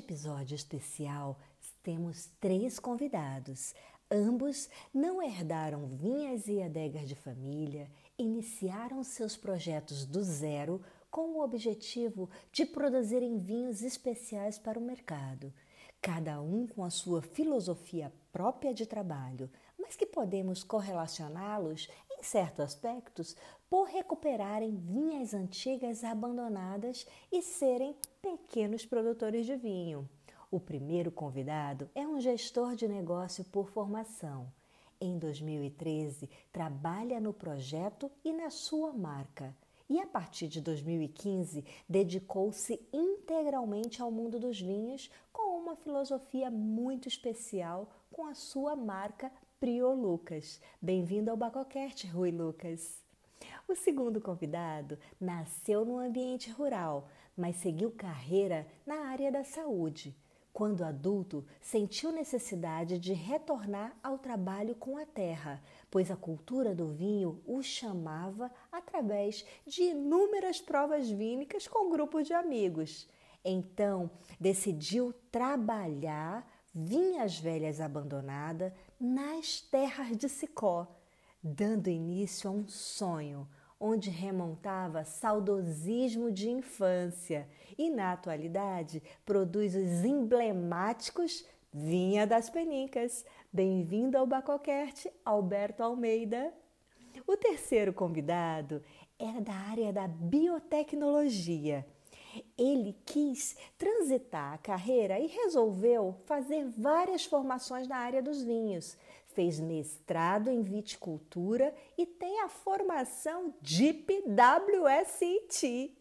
episódio especial, temos três convidados. Ambos não herdaram vinhas e adegas de família, iniciaram seus projetos do zero com o objetivo de produzirem vinhos especiais para o mercado, cada um com a sua filosofia própria de trabalho, mas que podemos correlacioná-los em certos aspectos por recuperarem vinhas antigas abandonadas e serem pequenos produtores de vinho. O primeiro convidado é um gestor de negócio por formação. Em 2013, trabalha no projeto e na sua marca. E a partir de 2015, dedicou-se integralmente ao mundo dos vinhos com uma filosofia muito especial com a sua marca Prio Lucas. Bem-vindo ao Bacocast, Rui Lucas. O segundo convidado nasceu no ambiente rural, mas seguiu carreira na área da saúde. Quando adulto, sentiu necessidade de retornar ao trabalho com a terra, pois a cultura do vinho o chamava através de inúmeras provas vínicas com grupos de amigos. Então, decidiu trabalhar vinhas velhas abandonadas nas terras de Sicó, dando início a um sonho onde remontava saudosismo de infância e, na atualidade, produz os emblemáticos Vinha das Penicas. Bem-vindo ao Bacocast, Alberto Almeida. O terceiro convidado era da área da biotecnologia. Ele quis transitar a carreira e resolveu fazer várias formações na área dos vinhos fez mestrado em viticultura e tem a formação DIP WSIT.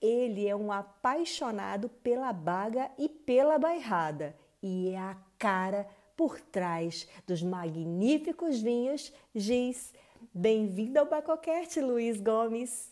Ele é um apaixonado pela baga e pela bairrada e é a cara por trás dos magníficos vinhos Giz. Bem-vindo ao Bacocast, Luiz Gomes.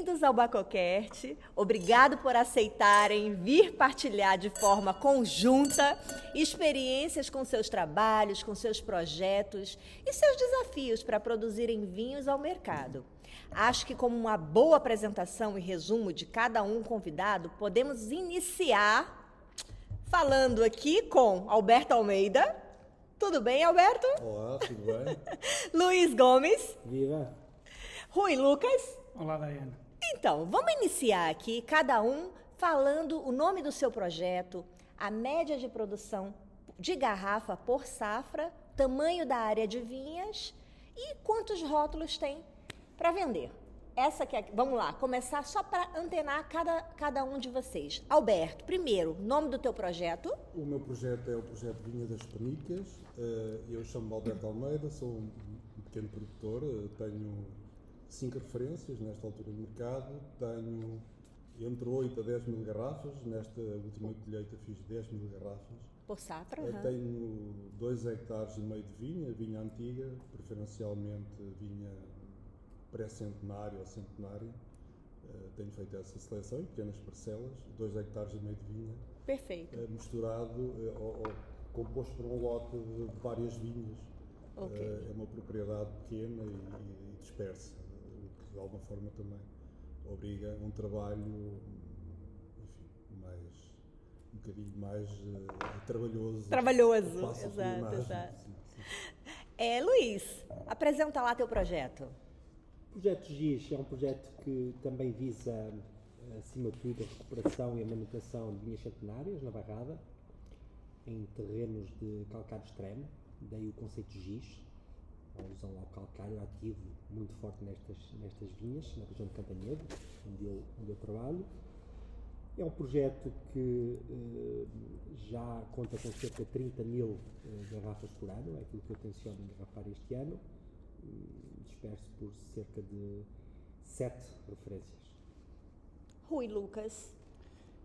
Bem-vindos ao Bacocast. Obrigado por aceitarem vir partilhar de forma conjunta experiências com seus trabalhos, com seus projetos e seus desafios para produzirem vinhos ao mercado. Acho que como uma boa apresentação e resumo de cada um convidado, podemos iniciar falando aqui com Alberto Almeida. Tudo bem, Alberto? Olá, tudo bem? Luiz Gomes. Viva! Rui Lucas. Olá, Daiane. Então, vamos iniciar aqui, cada um falando o nome do seu projeto, a média de produção de garrafa por safra, tamanho da área de vinhas e quantos rótulos tem para vender. Essa que é, vamos lá, começar só para antenar cada, cada um de vocês. Alberto, primeiro, nome do teu projeto? O meu projeto é o projeto Vinha das Penicas. Eh, eu chamo-me Alberto Almeida, sou um pequeno produtor, eh, tenho cinco referências nesta altura do mercado. Tenho entre 8 a 10 mil garrafas. Nesta última colheita fiz 10 mil garrafas. Por safra? Uhum. Tenho 2 hectares e meio de vinha, vinha antiga, preferencialmente vinha pré-centenário ou centenário. Uh, tenho feito essa seleção em pequenas parcelas, 2 hectares e meio de vinha. Perfeito. Uh, misturado uh, ou, ou, composto por um lote de, de várias vinhas. Okay. é uma propriedade pequena e, e dispersa de alguma forma também obriga um trabalho enfim, mais um bocadinho mais uh, trabalhoso. Trabalhoso, exato, exato. Sim, sim. É, Luiz, apresenta lá teu projeto. O projeto GIS é um projeto que também visa, acima de tudo, a recuperação e a manutenção de vinhas centenárias na Barrada, em terrenos de calcário extremo, daí o conceito GIS, a alusão ao calcário ativo muito forte nestas, nestas vinhas, na região de Cantanhede, onde eu, onde eu trabalho. É um projeto que eh, já conta com cerca de 30 mil eh, garrafas por ano, é aquilo que eu tenciono engarrafar este ano, disperso por cerca de sete referências. Rui Lucas.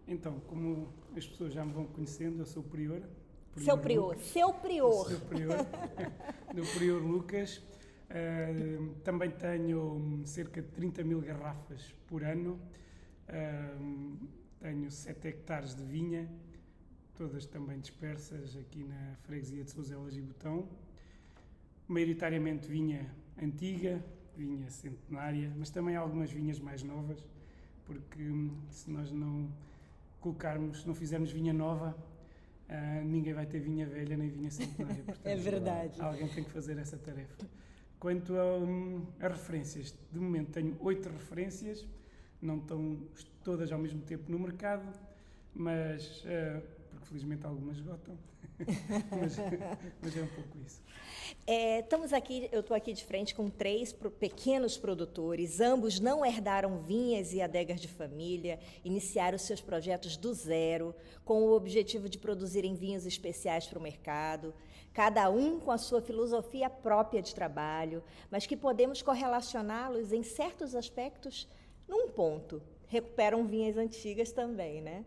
Então, como as pessoas já me vão conhecendo, eu sou o Prior. Seu Prior, Lucas. seu Prior. Seu Prior, do Prior Lucas. Uh, também tenho cerca de 30 mil garrafas por ano. Uh, tenho 7 hectares de vinha, todas também dispersas aqui na freguesia de Souzelas e Botão. Maioritariamente vinha antiga, vinha centenária, mas também algumas vinhas mais novas, porque hum, se nós não colocarmos, não fizermos vinha nova, uh, ninguém vai ter vinha velha nem vinha centenária. Portanto, é verdade. Alguém tem que fazer essa tarefa. Quanto a, um, a referências, de momento tenho oito referências, não estão todas ao mesmo tempo no mercado, mas uh, porque felizmente algumas esgotam. mas, mas, é um pouco isso. É, estamos aqui, eu estou aqui de frente com três pequenos produtores, ambos não herdaram vinhas e adegas de família, iniciaram seus projetos do zero, com o objetivo de produzirem vinhos especiais para o mercado, cada um com a sua filosofia própria de trabalho, mas que podemos correlacioná-los em certos aspectos num ponto. Recuperam vinhas antigas também, né?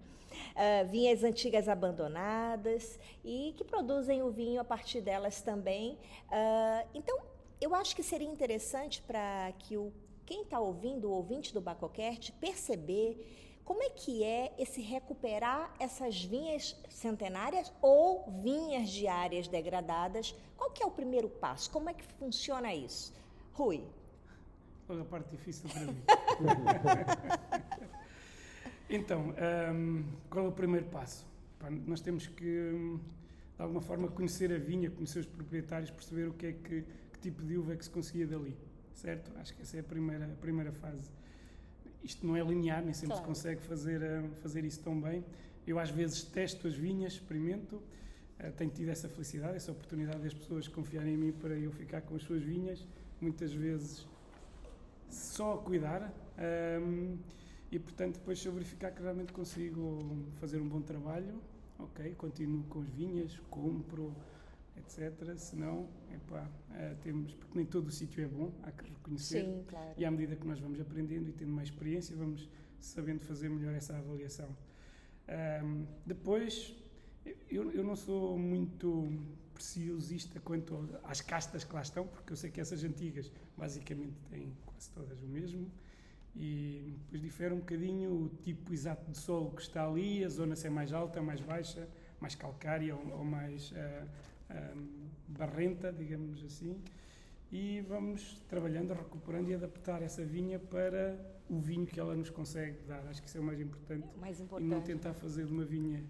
Uh, vinhas antigas abandonadas e que produzem o vinho a partir delas também. Uh, então, eu acho que seria interessante para que o, quem está ouvindo, o ouvinte do Bacocast, perceber como é que é esse recuperar essas vinhas centenárias ou vinhas de áreas degradadas? Qual que é o primeiro passo? Como é que funciona isso? Rui. A parte difícil para mim. Então, um, qual é o primeiro passo? Pá, nós temos que, hum, de alguma forma, conhecer a vinha, conhecer os proprietários, perceber o que é que, que tipo de uva é que se conseguia dali, certo? Acho que essa é a primeira, a primeira fase. Isto não é linear, nem sempre claro. se consegue fazer, hum, fazer isso tão bem. Eu, às vezes, testo as vinhas, experimento, uh, tenho tido essa felicidade, essa oportunidade das pessoas confiarem em mim para eu ficar com as suas vinhas, muitas vezes só a cuidar. Um, e portanto depois se eu verificar que realmente consigo fazer um bom trabalho, ok, continuo com as vinhas, compro, etc. Se não, epá, uh, temos, porque nem todo o sítio é bom, há que reconhecer. Sim, claro. E à medida que nós vamos aprendendo e tendo mais experiência, vamos sabendo fazer melhor essa avaliação. Um, depois, eu, eu não sou muito preciosista quanto às castas que lá estão, porque eu sei que essas antigas basicamente têm quase todas o mesmo e depois difere um bocadinho o tipo exato de solo que está ali, a zona se é mais alta, mais baixa, mais calcária ou, ou mais uh, barrenta, digamos assim. E vamos trabalhando, recuperando e adaptar essa vinha para o vinho que ela nos consegue dar. Acho que isso é o mais importante. É o mais importante. E não tentar fazer de uma vinha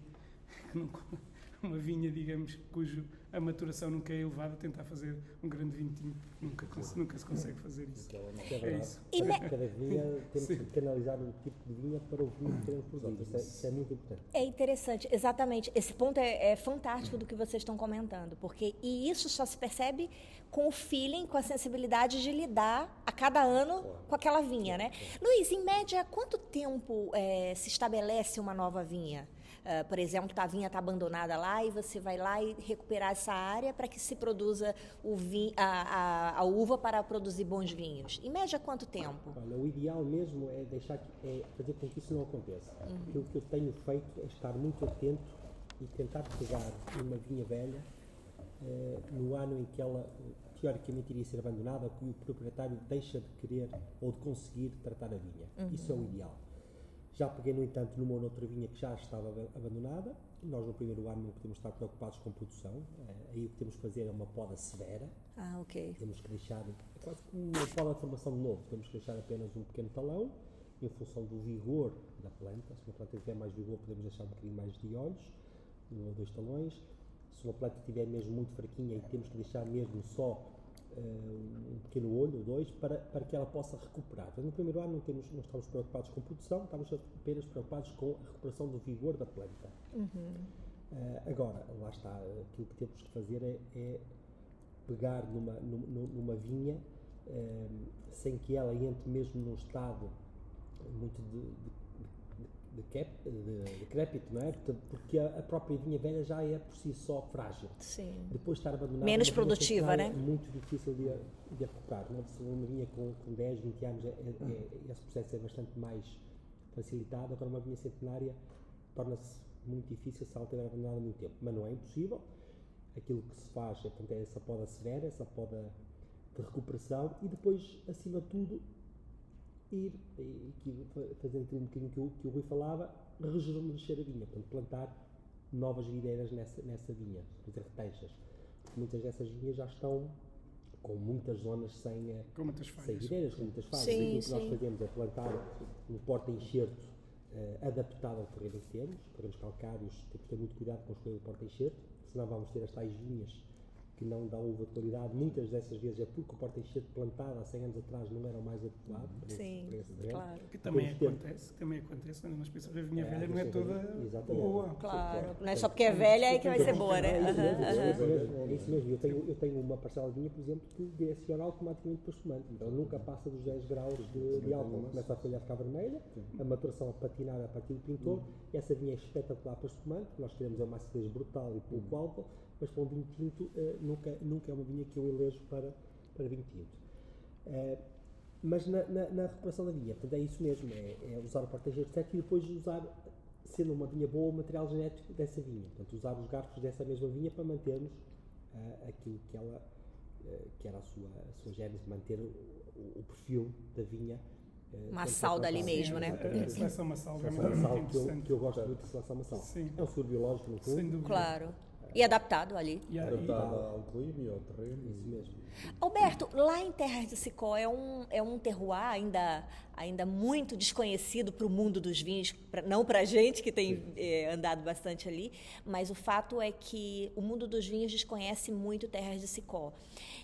uma vinha, digamos, cujo a maturação nunca é elevada, tentar fazer um grande vinho tinto, nunca, nunca se consegue fazer isso. É, é isso. E cada vinha temos Sim. que canalizar um tipo de vinha para o vinho que queremos produzir. Isso é, isso é, muito importante. É interessante, exatamente. Esse ponto é, é fantástico do que vocês estão comentando, porque e isso só se percebe com o feeling, com a sensibilidade de lidar a cada ano com aquela vinha, né? Luiz, em média, quanto tempo é, se estabelece uma nova vinha? Uh, por exemplo, a vinha está abandonada lá e você vai lá e recuperar essa área para que se produza o vinho, a, a, a, uva para produzir bons vinhos. Em média, quanto tempo? Olha, o ideal mesmo é deixar é fazer com que isso não aconteça. Uhum. Aquilo que eu tenho feito é estar muito atento e tentar pegar uma vinha velha uh, no ano em que ela teoricamente iria ser abandonada que o proprietário deixa de querer ou de conseguir tratar a vinha. Uhum. Isso é o ideal. Já peguei, no entanto, numa ou noutra vinha que já estava abandonada. Nós, no primeiro ano, não podemos estar preocupados com produção. Eh, aí o que temos que fazer é uma poda severa. Ah, ok. Temos que deixar, é quase como uma poda de formação de novo, temos que deixar apenas um pequeno talão, em função do vigor da planta. Se uma planta tiver mais vigor, podemos deixar um bocadinho mais de olhos, um ou dois talões. Se uma planta estiver mesmo muito fraquinha, e temos que deixar mesmo só um pequeno olho ou dois para, para que ela possa recuperar. Então, no primeiro ano não, temos, não estamos preocupados com produção, estamos apenas preocupados com a recuperação do vigor da planta. Uhum. Uh, agora, lá está, aquilo que temos que fazer é, é pegar numa, numa, numa vinha uh, sem que ela entre mesmo num estado muito de, de decrépito, não é? Porque a, própria vinha velha já é por si só frágil. Sim. Depois de estar abandonada. Menos produtiva, né? É muito difícil de, de recuperar. Não? Se uma vinha com, com 10, 20 anos, é, é, é, esse processo é bastante mais facilitado. Agora, uma vinha centenária torna-se muito difícil se ela estiver abandonada há muito tempo. Mas não é impossível. Aquilo que se faz é, é essa poda severa, essa poda de recuperação e depois, acima de tudo, ir, e aqui fazendo um bocadinho que o, que o Rui falava, rejuvenescer a vinha, portanto, plantar novas videiras nessa, nessa vinha, fazer reteixas. Porque muitas dessas vinhas já estão com muitas zonas sem, eh, com muitas sem videiras, com muitas falhas. Sim, e o que sim. nós fazemos é plantar um porta-enxerto uh, adaptado ao terreno que temos, terrenos calcários, temos que ter muito cuidado com a escolha do porta-enxerto, senão vamos ter as tais vinhas que não dão uva de qualidade, muitas dessas vezes é porque o porta-enxerto plantado há 100 anos atrás não era o mais adequado Sim, esse, terreno. claro. Que também acontece, que também acontece, quando nós pensamos a vinha É, velha não é toda. Exatamente. boa. Claro. Não é só porque é velha é que vai ser boa, né? É isso mesmo, é é. Eu tenho, eu tenho uma parcela de vinha, por exemplo, que direciona automaticamente para espumante. Então nunca passa dos 10 graus de, de álcool. Começa a folha a ficar vermelha, a maturação a patinar a partir do pintor, e essa vinha é espetacular para espumante. Nós queremos é uma acidez brutal e pouco álcool, mas para um vinho tinto eh, nunca, nunca é uma vinha que eu elejo para, para vinho tinto. Eh, mas na, na, na recuperação da vinha, portanto, é isso mesmo, é, é usar o porta-enxerto certo e depois usar, sendo uma vinha boa, o material genético dessa vinha. Portanto, usar os garfos dessa mesma vinha para mantermos ah, aquilo que ela, que era a sua, a sua gênese, manter o, o- o perfil da vinha. Uma plantada. mesmo, né? A Exatamente. seleção massal realmente Seleção é massal muito que eu, interessante. que eu gosto muito de seleção massal. É um seguro biológico, no fundo. Sem dúvida. Claro. E adaptado ali. E, Adaptada ao clima e ao terreno. Isso mesmo. Alberto, lá em Terras de Sicó é um, é um terroir ainda, ainda muito desconhecido para o mundo dos vinhos, pra, não para a gente que tem eh, andado bastante ali, mas o fato é que o mundo dos vinhos desconhece muito Terras de Sicó.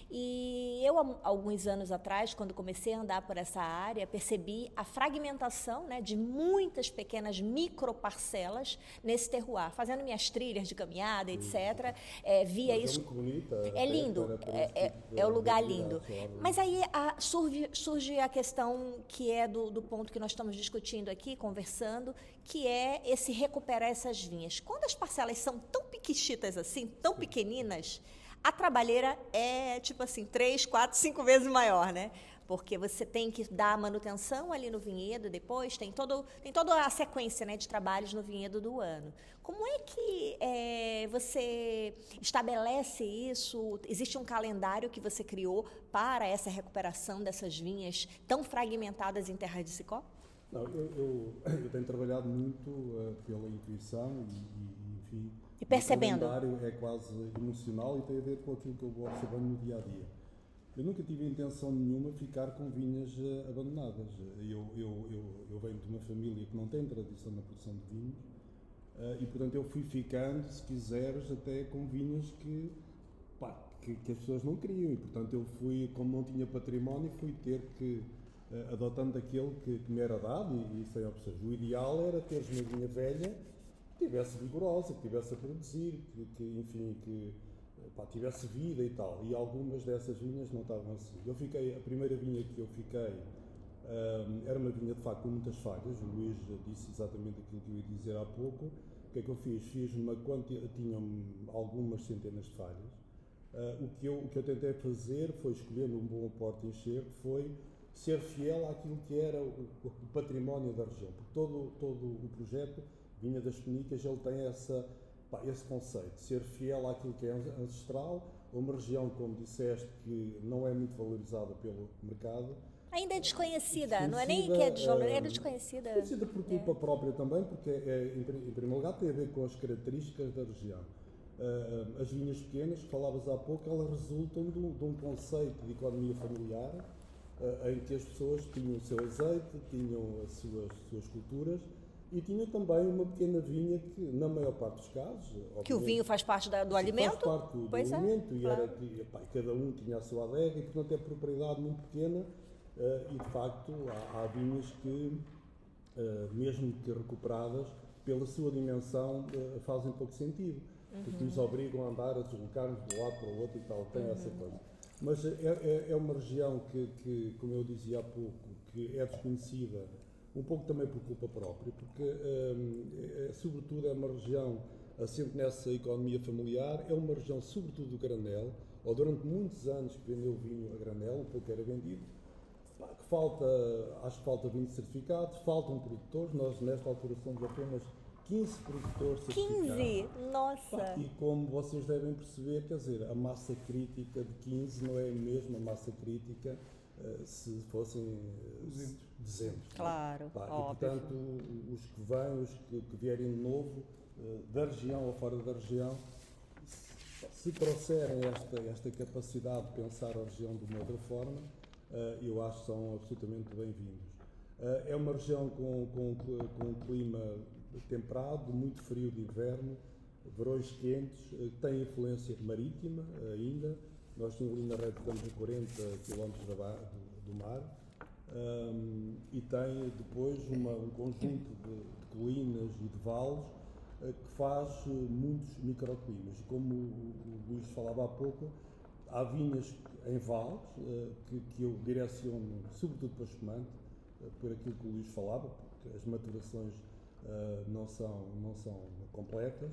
E eu, alguns anos atrás, quando comecei a andar por essa área, percebi a fragmentação né, de muitas pequenas microparcelas nesse terroir, fazendo minhas trilhas de caminhada, etc. eh, via Mas isso É muito bonita. é lindo, é, é, de é o lugar lindo. Mas aí a- surge, surge a questão que é do, do ponto que nós estamos discutindo aqui, conversando, que é esse recuperar essas vinhas. Quando as parcelas são tão piquichitas assim, tão pequeninas, a trabalheira é tipo assim, três, quatro, cinco vezes maior, né? Porque você tem que dar manutenção ali no vinhedo depois, tem, todo, tem toda a sequência né, de trabalhos no vinhedo do ano. Como é que é, você estabelece isso? Existe um calendário que você criou para essa recuperação dessas vinhas tão fragmentadas em Terra de Sicó? Não, eu, eu, eu tenho trabalhado muito eh, pela intuição e, e, enfim. E percebendo. O calendário é quase emocional e tem a ver com aquilo que eu vou observando no dia a dia. Eu nunca tive intenção nenhuma de ficar com vinhas eh, abandonadas. Eu, eu, eu, eu venho de uma família que não tem tradição na produção de vinhos eh, e, portanto, eu fui ficando, se quiseres, até com vinhas que, pá, que, que as pessoas não queriam. E, portanto, eu fui, como não tinha património, fui ter que, eh, adotando aquele que, que me era dado e, e sem opções. O ideal era teres uma vinha velha que tivesse vigorosa, que tivesse a produzir, que, que, enfim, que pá, tivesse vida e tal. E algumas dessas vinhas não estavam assim. Eu fiquei, a primeira vinha que eu fiquei ahm, era uma vinha de facto com muitas falhas. O Luís disse exatamente aquilo que eu ia dizer há pouco. O que é que eu fiz? Fiz uma quantidade, tinham algumas centenas de falhas. Ah, o, que eu, o que eu tentei fazer foi escolher um bom porte encher, foi ser fiel àquilo que era o, o património da região. Porque todo, todo o projeto Vinha das Penicas, ele tem essa, pá, esse conceito, ser fiel àquilo que é ancestral, uma região, como disseste, que não é muito valorizada pelo mercado. Ainda é desconhecida, não é nem que é desvalorizada, é desconhecida. Desconhecida por culpa própria também, porque é, em, pri- em primeiro lugar tem a ver com as características da região. Ah, as vinhas pequenas, que falavas há pouco, elas resultam de um, conceito de economia familiar, ah, em que as pessoas tinham o seu azeite, tinham as suas, suas culturas e tinham também uma pequena vinha que, na maior parte dos casos. Que o vinho faz parte da- do alimento? Faz parte do, Pois é, alimento e, claro. era, e, pá, e cada um tinha a sua adega e, portanto, é propriedade muito pequena eh, e, de facto, há, há vinhas que, eh, mesmo que recuperadas, pela sua dimensão, eh, fazem pouco sentido. Porque Uhum. nos obrigam a andar, a deslocar-nos de um lado para o outro e tal, tem essa Uhum. coisa. Mas é, é, é uma região que, que, como eu dizia há pouco, que é desconhecida um pouco também por culpa própria, porque, é, sobretudo, é uma região assente nessa economia familiar, é uma região, sobretudo, do granel, ou durante muitos anos que vendeu vinho a granel, um pouco era vendido, que falta, acho que falta vinho certificado, faltam produtores, nós nesta altura somos apenas 15 produtores certificados. 15? Nossa! E como vocês devem perceber, quer dizer, a massa crítica de 15 não é a mesma massa crítica uh, se fossem 200. 200 claro, Pá, óbvio. E, portanto, os que vêm, os que, que vierem de novo, uh, da região ou fora da região, se trouxerem esta, esta capacidade de pensar a região de uma outra forma, uh, eu acho que são absolutamente bem-vindos. é uma região com, com, com um clima temperado, muito frio de inverno, verões quentes, eh, tem influência marítima ainda. Nós temos ali na rede, estamos a 40 km do, mar. Um, e tem depois uma, um conjunto de, de, colinas e de vales uh, que faz uh, muitos microclimas. Como o, o, Luís falava há pouco, há vinhas em vales uh, que, que, eu direciono sobretudo para espumante, por aquilo que o Luís falava, porque as maturações não, são, não são completas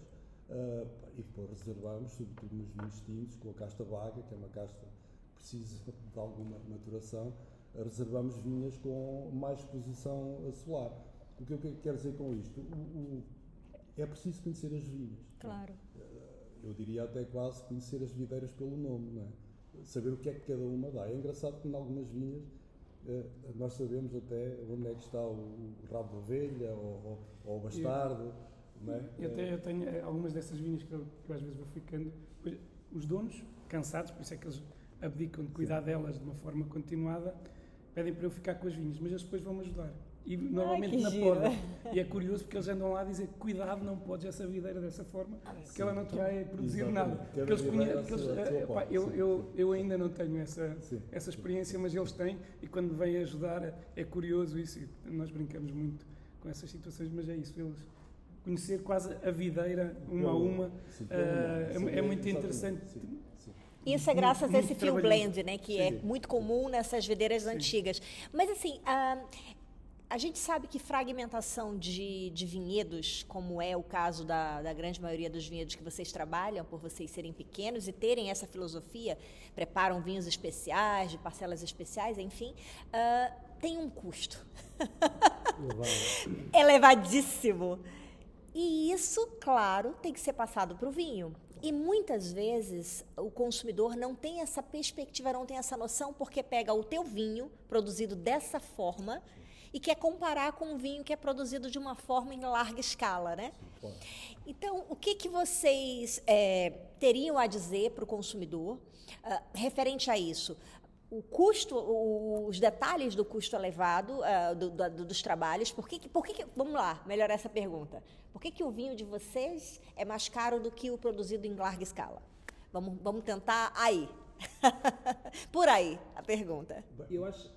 e depois reservamos, sobretudo nos vinhos tintos, com a casta vaga, que é uma casta que precisa de alguma maturação, reservamos vinhas com mais exposição solar. O que eu quero dizer com isto? O, o, é preciso conhecer as vinhas. Claro. Eu diria até quase conhecer as videiras pelo nome, não é? Saber o que é que cada uma dá. É engraçado que em algumas vinhas eh, nós sabemos até onde é que está o, o rabo de ovelha ou, ou, o bastardo. Eu, é? eu, tenho, eu tenho eh, algumas dessas vinhas que eu, que eu, às vezes vou ficando. Os donos, cansados, por isso é que eles abdicam de cuidar Sim. delas de uma forma continuada, pedem para eu ficar com as vinhas, mas eles depois vão-me ajudar. E normalmente Ai, na poda. E é curioso porque eles andam lá a dizer: cuidado, não podes essa videira dessa forma, porque Sim. ela não te vai produzir nada. Porque eles conhecem, eles, pá, eu, ainda não tenho essa, essa experiência, mas eles têm, e quando vêm ajudar é curioso isso. E nós brincamos muito com essas situações, mas é isso. Eles conhecer quase a videira uma a uma sim, uh, é, é, muito interessante. Isso é graças a esse fio blend, né, que é Sim. é muito comum nessas videiras Sim. antigas. Mas assim, uh, a gente sabe que fragmentação de, de vinhedos, como é o caso da, da, grande maioria dos vinhedos que vocês trabalham, por vocês serem pequenos e terem essa filosofia, preparam vinhos especiais, de parcelas especiais, enfim, uh, tem um custo. Elevadíssimo. E isso, claro, tem que ser passado para o vinho. E muitas vezes o consumidor não tem essa perspectiva, não tem essa noção, porque pega o teu vinho produzido dessa forma e quer comparar com um vinho que é produzido de uma forma em larga escala, né? Então, o que, que vocês é, teriam a dizer para o consumidor uh, referente a isso? O custo, os detalhes do custo elevado uh, do, do, dos trabalhos, por que, por que, vamos lá, melhorar essa pergunta. Por que, que o vinho de vocês é mais caro do que o produzido em larga escala? Vamos, vamos tentar aí. por aí, a pergunta. Eu acho.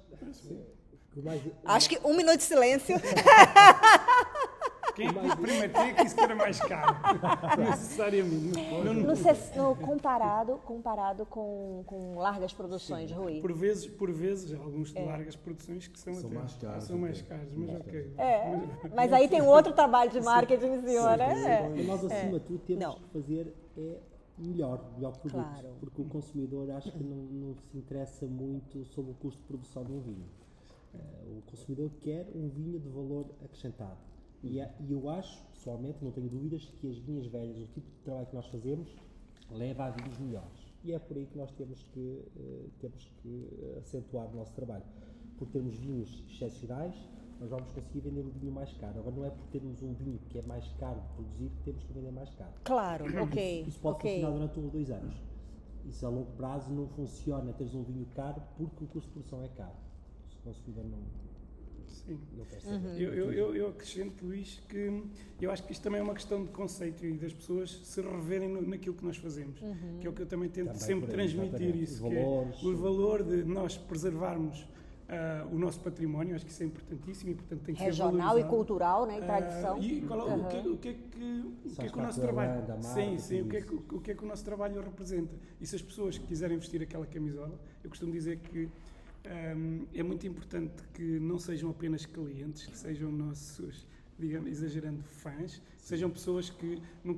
Acho que um minuto de silêncio. Quem mais... primeiro que era mais caro. Necessariamente. Não, não, sei, no, comparado, comparado com, com largas produções, Sim. Rui. Por vezes, por vezes, alguns de é. largas produções que são, são até, mais caros. São mais caros, mas mais ok. É, mas, mas aí tem outro trabalho de marketing em cima, né? É. Nós, acima de tudo, temos não. que fazer é melhor, melhor produto. Claro. Porque o consumidor acho que não, não se interessa muito sobre o custo de produção de um vinho. Uh, o consumidor quer um vinho de valor acrescentado. E, é, e, eu acho, pessoalmente, não tenho dúvidas, que as vinhas velhas, o tipo de trabalho que nós fazemos, leva a vinhos melhores. E é por aí que nós temos que, uh, temos que acentuar o nosso trabalho. Por termos vinhos excepcionais, nós vamos conseguir vender o vinho mais caro. Agora, não é por termos um vinho que é mais caro de produzir que temos que vender mais caro. Claro, ok. Isso, isso pode okay. funcionar durante um ou dois anos. Isso a longo prazo não funciona teres um vinho caro porque o custo de produção é caro consumidor não, Sim. não. Uhum. Eu, eu, eu, eu acrescento, Luís, que eu acho que isto também é uma questão de conceito e das pessoas se reverem no, naquilo que nós fazemos, uhum. que é o que eu também tento também sempre aí, transmitir isso, que é o valor de nós preservarmos Uh, o nosso património, acho que isso é importantíssimo e, portanto, tem que Regional ser e cultural, né, e tradição. Uh, e qual, uhum. o, que, o, que, é que, o que é que o nosso trabalho... sim, sim, o que, é que, o que é que o nosso trabalho representa. E se as pessoas quiserem vestir aquela camisola, eu costumo dizer que é muito importante que não sejam apenas clientes, que sejam nossos, digamos, exagerando, fãs, sejam pessoas que não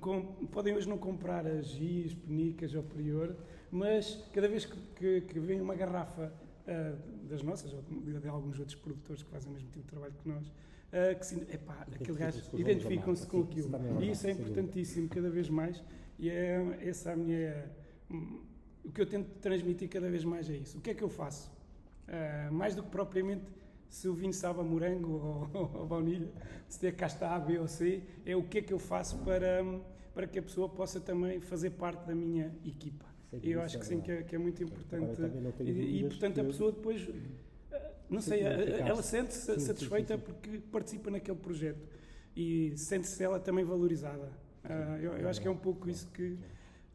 podem hoje não comprar as GIS, Penicas ou Prior, mas cada vez que, que, que vem uma garrafa uh, das nossas, ou de, de, alguns outros produtores que fazem o mesmo tipo de trabalho que nós, uh, que se, epá, aquele gajo identificam-se com aquilo. E isso é importantíssimo cada vez mais, e é essa a minha. Hum, o que eu tento transmitir cada vez mais é isso. O que é que eu faço? Uh, mais do que propriamente se o vinho sabe a morango ou, ou baunilha, se tem a casta A, B ou C, é o que é que eu faço para, para que a pessoa possa também fazer parte da minha equipa. E eu acho que sim, que é, que é muito importante. E, e, portanto, a pessoa depois, ah, não sei, ela sente-se satisfeita sim, sim, porque participa naquele projeto e sente-se ela também valorizada. Uh, eu, eu, acho que é um pouco isso que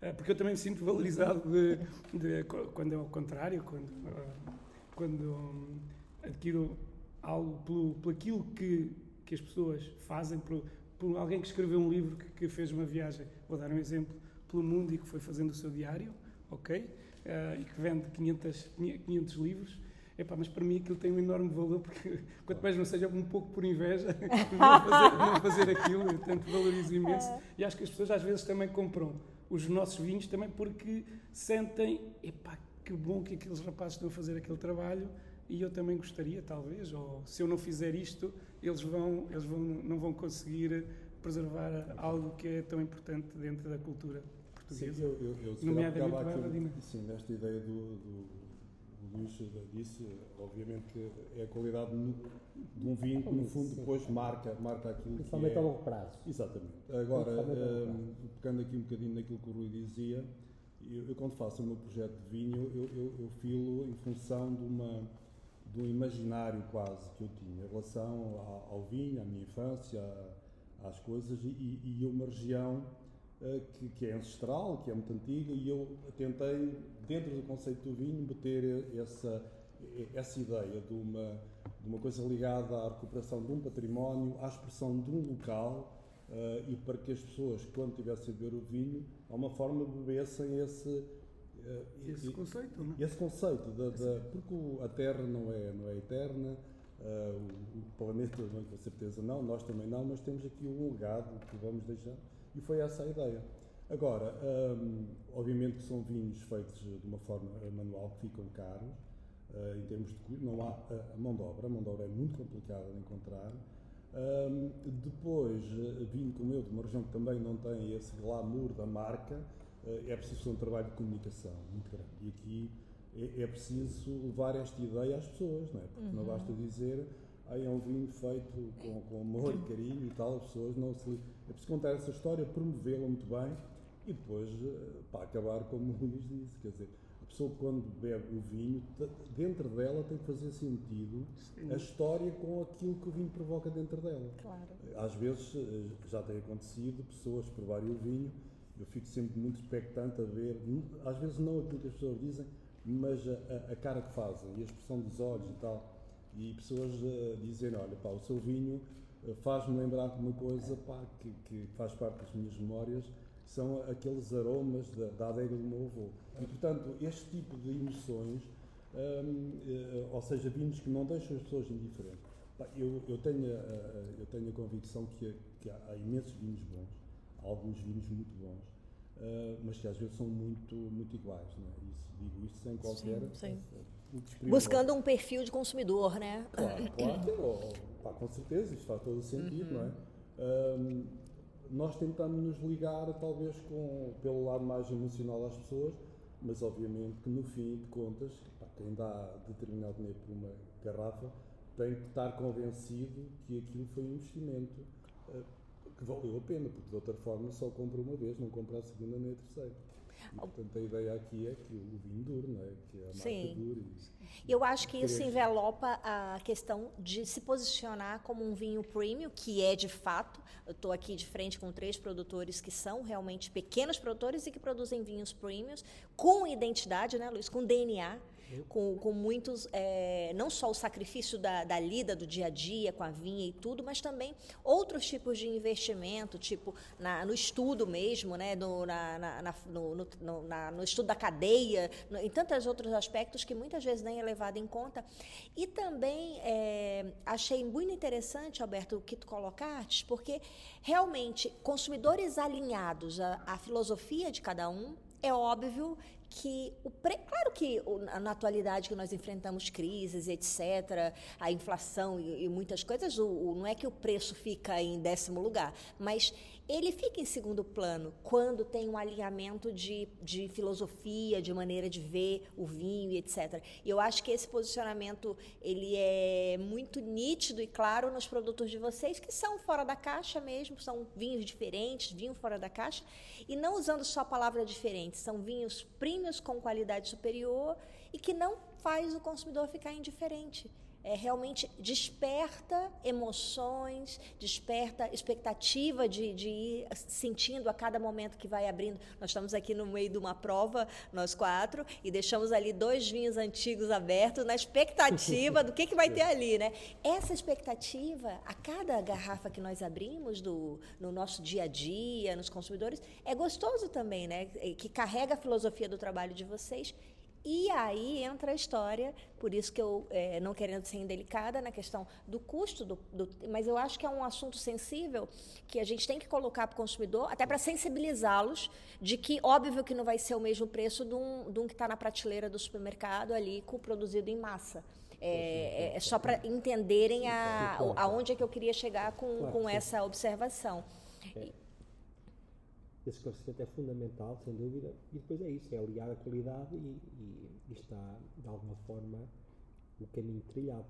é, porque eu também me sinto valorizado de, de, quando é ao contrário, quando, uh, quando um, adquiro algo pelo, pelo aquilo que, que as pessoas fazem, por, por alguém que escreveu um livro que, que, fez uma viagem, vou dar um exemplo, pelo mundo e que foi fazendo o seu diário, ok? Uh, e que vende 500, 500 livros. Epá, mas para mim aquilo tem um enorme valor, porque quanto mais não seja um pouco por inveja, não fazer, não fazer aquilo, eu tanto valorizo imenso. É. E acho que as pessoas às vezes também compram os nossos vinhos também porque sentem, epá, que bom que aqueles rapazes estão a fazer aquele trabalho e eu também gostaria, talvez, ou se eu não fizer isto, eles vão, eles vão, não vão conseguir preservar algo que é tão importante dentro da cultura portuguesa. Sim, eu, eu, eu nomeadamente sim, nesta ideia do, do, do Luís disse, obviamente que é a qualidade de um vinho que no fundo depois marca, marca aquilo Principalmente que é... a longo prazo. Exatamente. Agora, um, pegando aqui um bocadinho naquilo que o Rui dizia, eu, eu quando faço o meu projeto de vinho, eu, eu, eu filo em função de uma de um imaginário quase que eu tinha em relação ao, ao vinho, à minha infância, às coisas, e, e uma região uh, que, que, é ancestral, que é muito antiga, e eu tentei, dentro do conceito do vinho, meter essa, essa ideia de uma de uma coisa ligada à recuperação de um património, à expressão de um local uh, e para que as pessoas, quando estivessem a beber o vinho, a uma forma bebessem esse. Uh, esse e, conceito, não? É? Esse conceito, da, da, porque a Terra não é, não é eterna, uh, o, o, planeta, não, com certeza não, nós também não, mas temos aqui um legado que vamos deixar, e foi essa a ideia. Agora, um, obviamente que são vinhos feitos de uma forma manual que ficam caros, uh, em termos de não há a mão de obra, a mão de obra é muito complicada de encontrar. Um, depois, uh, vindo como eu de uma região que também não tem esse glamour da marca, uh, é preciso um trabalho de comunicação muito grande. E aqui é, é preciso levar esta ideia às pessoas, não é? Porque uhum. não basta dizer ah, é um vinho feito com, com amor e carinho e tal, as pessoas não se. É preciso contar essa história, promovê-la muito bem e depois, para acabar como o Luís disse, quer dizer, pessoa quando bebe o vinho, dentro dela tem que fazer sentido Sim. a história com aquilo que o vinho provoca dentro dela. Claro. Às vezes eh, já tem acontecido, pessoas provarem o vinho, eu fico sempre muito expectante a ver, às vezes não aquilo que as pessoas dizem, mas a, a cara que fazem e a expressão dos olhos e tal. E pessoas uh, dizem, olha, pá, o seu vinho uh, faz-me lembrar de uma coisa pá, que, que faz parte das minhas memórias são aqueles aromas da, da adega do meu avô. E, portanto, este tipo de emoções, hum, eh, ou seja, vinhos que não deixam as pessoas indiferentes. Eu, eu, tenho, a, eu tenho a convicção que, que há, imensos vinhos bons, há alguns vinhos muito bons, uh, mas que às vezes são muito, muito iguais. É? Isso, digo isto sem qualquer. Sim, sim. Buscando um perfil de consumidor, né? Claro, claro. pá, com certeza, isto faz todo o sentido, uhum. não é? Um, nós tentamos nos ligar talvez com, pelo lado mais emocional às pessoas, mas obviamente que no fim de contas, quem dá determinado dinheiro por uma garrafa tem que estar convencido que aquilo foi um investimento uh, que valeu a pena, porque de outra forma só compra uma vez, não compra a segunda nem a terceira. E, portanto, a ideia aqui é que o vinho dure, não é? que a marca Sim. dure. E eu acho que isso envelopa a questão de se posicionar como um vinho premium, que é de fato. Eu estou aqui de frente com três produtores que são realmente pequenos produtores e que produzem vinhos premiums com identidade, né, Luiz? Com DNA. Com, com muitos, é, não só o sacrifício da, da lida do dia a dia com a vinha e tudo, mas também outros tipos de investimento, tipo na, no estudo mesmo, né, no, na, na, no, no, no, no, estudo da cadeia, em tantos outros aspectos que muitas vezes nem é levado em conta. E também é, achei muito interessante, Alberto, o que tu colocaste, porque realmente consumidores alinhados à, à filosofia de cada um, é óbvio que o pre... claro que na atualidade que nós enfrentamos crises etc a inflação e, e muitas coisas o, o, não é que o preço fica em décimo lugar mas ele fica em segundo plano quando tem um alinhamento de, de filosofia, de maneira de ver o vinho e etc. E eu acho que esse posicionamento ele é muito nítido e claro nos produtos de vocês, que são fora da caixa mesmo, são vinhos diferentes, vinho fora da caixa, e não usando só a palavra diferente, são vinhos prêmios com qualidade superior e que não faz o consumidor ficar indiferente é, realmente desperta emoções, desperta expectativa de, de, ir sentindo a cada momento que vai abrindo. Nós estamos aqui no meio de uma prova, nós quatro, e deixamos ali dois vinhos antigos abertos na expectativa do que, que vai ter ali, né? Essa expectativa, a cada garrafa que nós abrimos do, no nosso dia a dia, nos consumidores, é gostoso também, né? Que carrega a filosofia do trabalho de vocês e aí entra a história, por isso que eu, é, não querendo ser indelicada na questão do custo, do, do, mas eu acho que é um assunto sensível que a gente tem que colocar para o consumidor, até para sensibilizá-los de que, óbvio que não vai ser o mesmo preço de um, de um que está na prateleira do supermercado ali, com produzido em massa. É, é, é só para entenderem a, aonde é que eu queria chegar com, com essa observação. É esse esclarecimento é fundamental, sem dúvida, e depois é isso, é aliar a qualidade e, e, e está, de alguma forma, o caminho trilhado.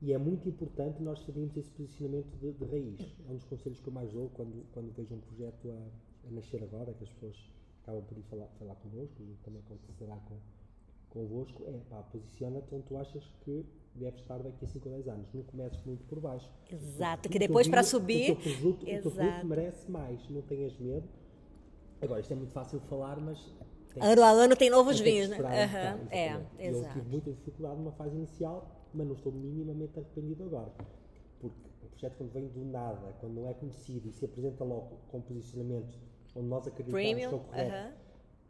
E é muito importante nós fazermos esse posicionamento de, de, raiz. É um dos conselhos que eu mais dou quando, quando vejo um projeto a, a nascer agora, que as pessoas acabam por ir falar, falar connosco e também acontecerá com, convosco, é pá, posiciona-te onde tu achas que deve estar daqui a 5 ou 10 anos. Não comeces muito por baixo. Exato, que depois para subir. O teu, produto, o teu produto merece mais, não tenhas medo Agora, isto é muito fácil de falar, mas. Ano a ano tem novos vinhos, né? Uhum, é, eu tive muita dificuldade numa fase inicial, mas não estou minimamente arrependido agora. Porque o projeto, quando vem do nada, quando não é conhecido e se apresenta logo com posicionamento onde nós acreditamos Premium, que é correto,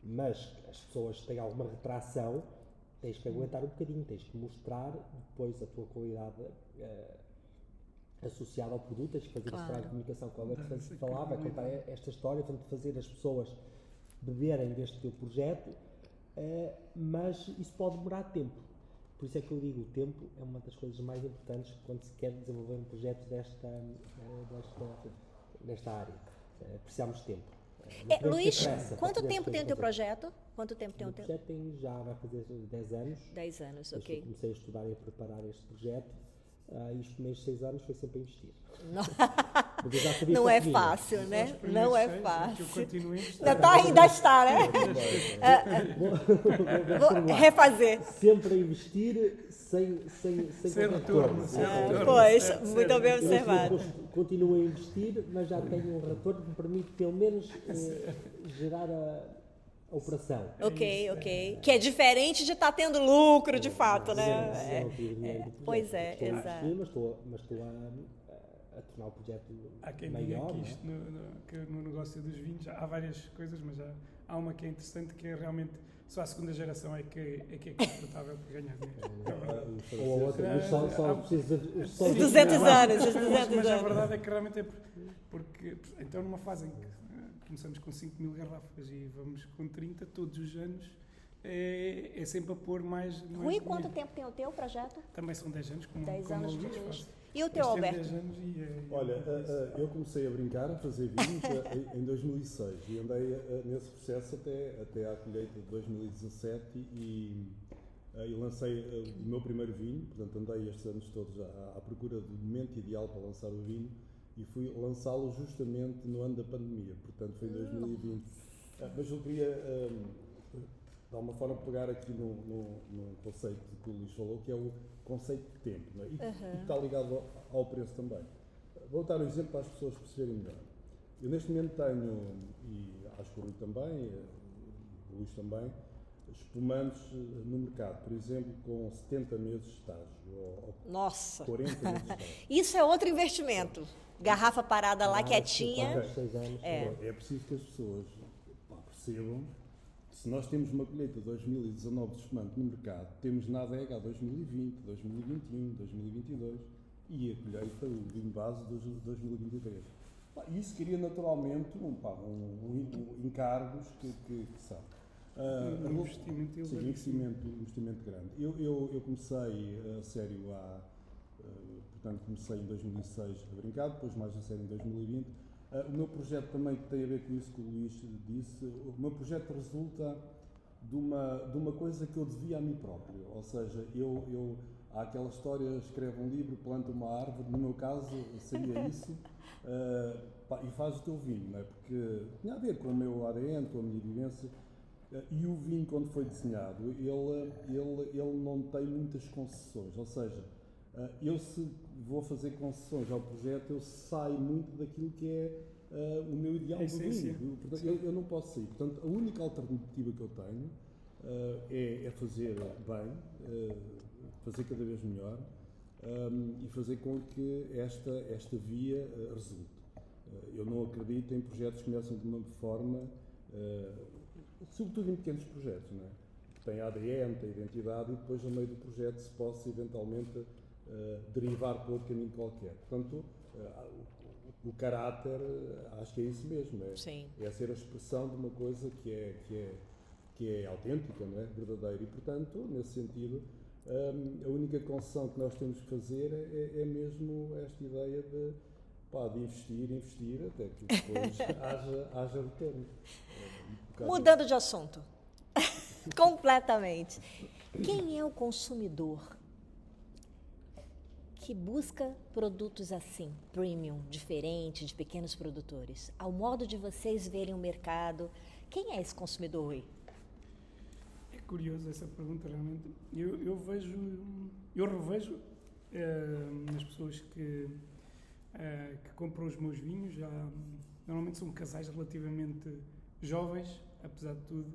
mas as pessoas têm alguma retração, tens que aguentar um bocadinho, tens que mostrar depois a tua qualidade. Uh, associado ao produto, tens que fazer claro. de comunicação que o Alex se falava, contar esta história, portanto, fazer as pessoas beberem deste teu projeto, uh, mas isso pode demorar tempo. Por isso é que eu digo, o tempo é uma das coisas mais importantes quando se quer desenvolver um projeto desta, uh, desta, desta área. Uh, precisamos de tempo. É, Luís, quanto tempo tem o teu projeto? Quanto tempo tem o teu? projeto tem já, vai fazer 10 anos. 10 anos, ok. Eu comecei a estudar e a preparar este projeto Uh, e os primeiros seis anos foi sempre a investir. Não, não é fácil, né? Não é fácil. Ainda, tá, ainda está, né? Vou refazer. Sempre a investir sem, sem, sem, sem retorno. Retorno. Pois, é, muito bem observado. Continuo a investir, mas já tenho um retorno que me permite, pelo menos, eh, gerar a operação. Ok, é ok. Que é diferente de estar tá tendo lucro, de fato, né? É, é, pois é, estou exato. mas estou, mas estou a, a, tornar o projeto há quem maior. Diga que, isto no, no, que no negócio dos vinhos há várias coisas, mas há, há uma que é interessante que é realmente só a segunda geração é que é, que é confortável para ganhar dinheiro. Ou a outra, mas só, só precisa. 200 anos, 200 anos. Mas a verdade é que realmente é porque, então numa fase em que começamos com 5 mil garrafas e vamos com 30 todos os anos. É, é sempre a pôr mais. mais Rui, quanto tempo tem o teu projeto? Também são 10 anos, como, 10 como anos o Luís faz. E o teu, Alberto? 10 anos e, é, Olha, uh, uh, eu comecei a brincar, a fazer vinhos uh, em 2006 e andei nesse processo até, até à colheita de 2017 e, e lancei o meu primeiro vinho, portanto andei estes anos todos à, à procura do momento ideal para lançar o vinho e fui lançá-lo justamente no ano da pandemia, portanto foi em 2020. Ah, mas eu queria, um, de alguma forma, pegar aqui no, no, no, conceito que o Luís falou, que é o conceito de tempo, é? e, uhum. e, está ligado ao, ao, preço também. Vou dar um exemplo para as pessoas perceberem melhor. Eu neste momento tenho, e acho que o Rui também, o Luís também, espumantes no mercado, por exemplo, com 70 meses de estágio Nossa! 40 meses de estágio. Isso é outro investimento. Garrafa parada lá Ah, quietinha. É. É preciso que as pessoas percebam que se nós temos uma colheita de 2019 de espumante no mercado, temos na adega a 2020, 2021, 2022 e a colheita, o vinho base de 2023. Pá, Isso cria naturalmente um, pá, um, um- um encargos que, que, que são. Ah, Um investimento Sim, investimento, investimento grande. Eu, eu, eu comecei a sério há, eh, portanto, comecei em 2006 a brincar, depois mais a sério em 2020. Ah, o meu projeto também tem a ver com isso que o Luís disse. O meu projeto resulta de uma, de uma coisa que eu devia a mim próprio. Ou seja, eu, eu, há aquela história, escreve um livro, planta uma árvore, no meu caso seria isso, ah, pá, e faz o teu vinho, não é? porque tinha a ver com o meu ADN, com a minha vivência. Eh, E o vinho, quando foi desenhado, ele, ele, ele não tem muitas concessões. Ou seja, eh, eu se vou fazer concessões ao projeto, eu saio muito daquilo que é eh, o meu ideal A do vinho. Eu, portanto, eu, eu não posso sair. Portanto, a única alternativa que eu tenho eh, é, é fazer bem, eh, fazer cada vez melhor ehm, e fazer com que esta, esta via resulte. Eu não acredito em projetos que começam de uma forma sobretudo em pequenos projetos, não é? têm ADN, têm identidade e depois, no meio do projeto, se possa eventualmente derivar para outro caminho qualquer. Portanto, eh, o, caráter, eh, acho que é isso mesmo, é, Sim. é ser a expressão de uma coisa que é, que é, que é autêntica, não é? verdadeira. E, portanto, nesse sentido, a única concessão que nós temos que fazer é, é mesmo esta ideia de, pá, de investir, investir, até que depois haja, haja retorno. É um Mudando de assunto. Completamente. Quem é o consumidor que busca produtos assim, premium, diferente, de pequenos produtores? Ao modo de vocês verem o mercado, quem é esse consumidor, Rui? É curioso essa pergunta, realmente. Eu, eu vejo, eu revejo eh, nas pessoas que, eh, que compram os meus vinhos, já, normalmente são casais relativamente jovens, apesar de tudo,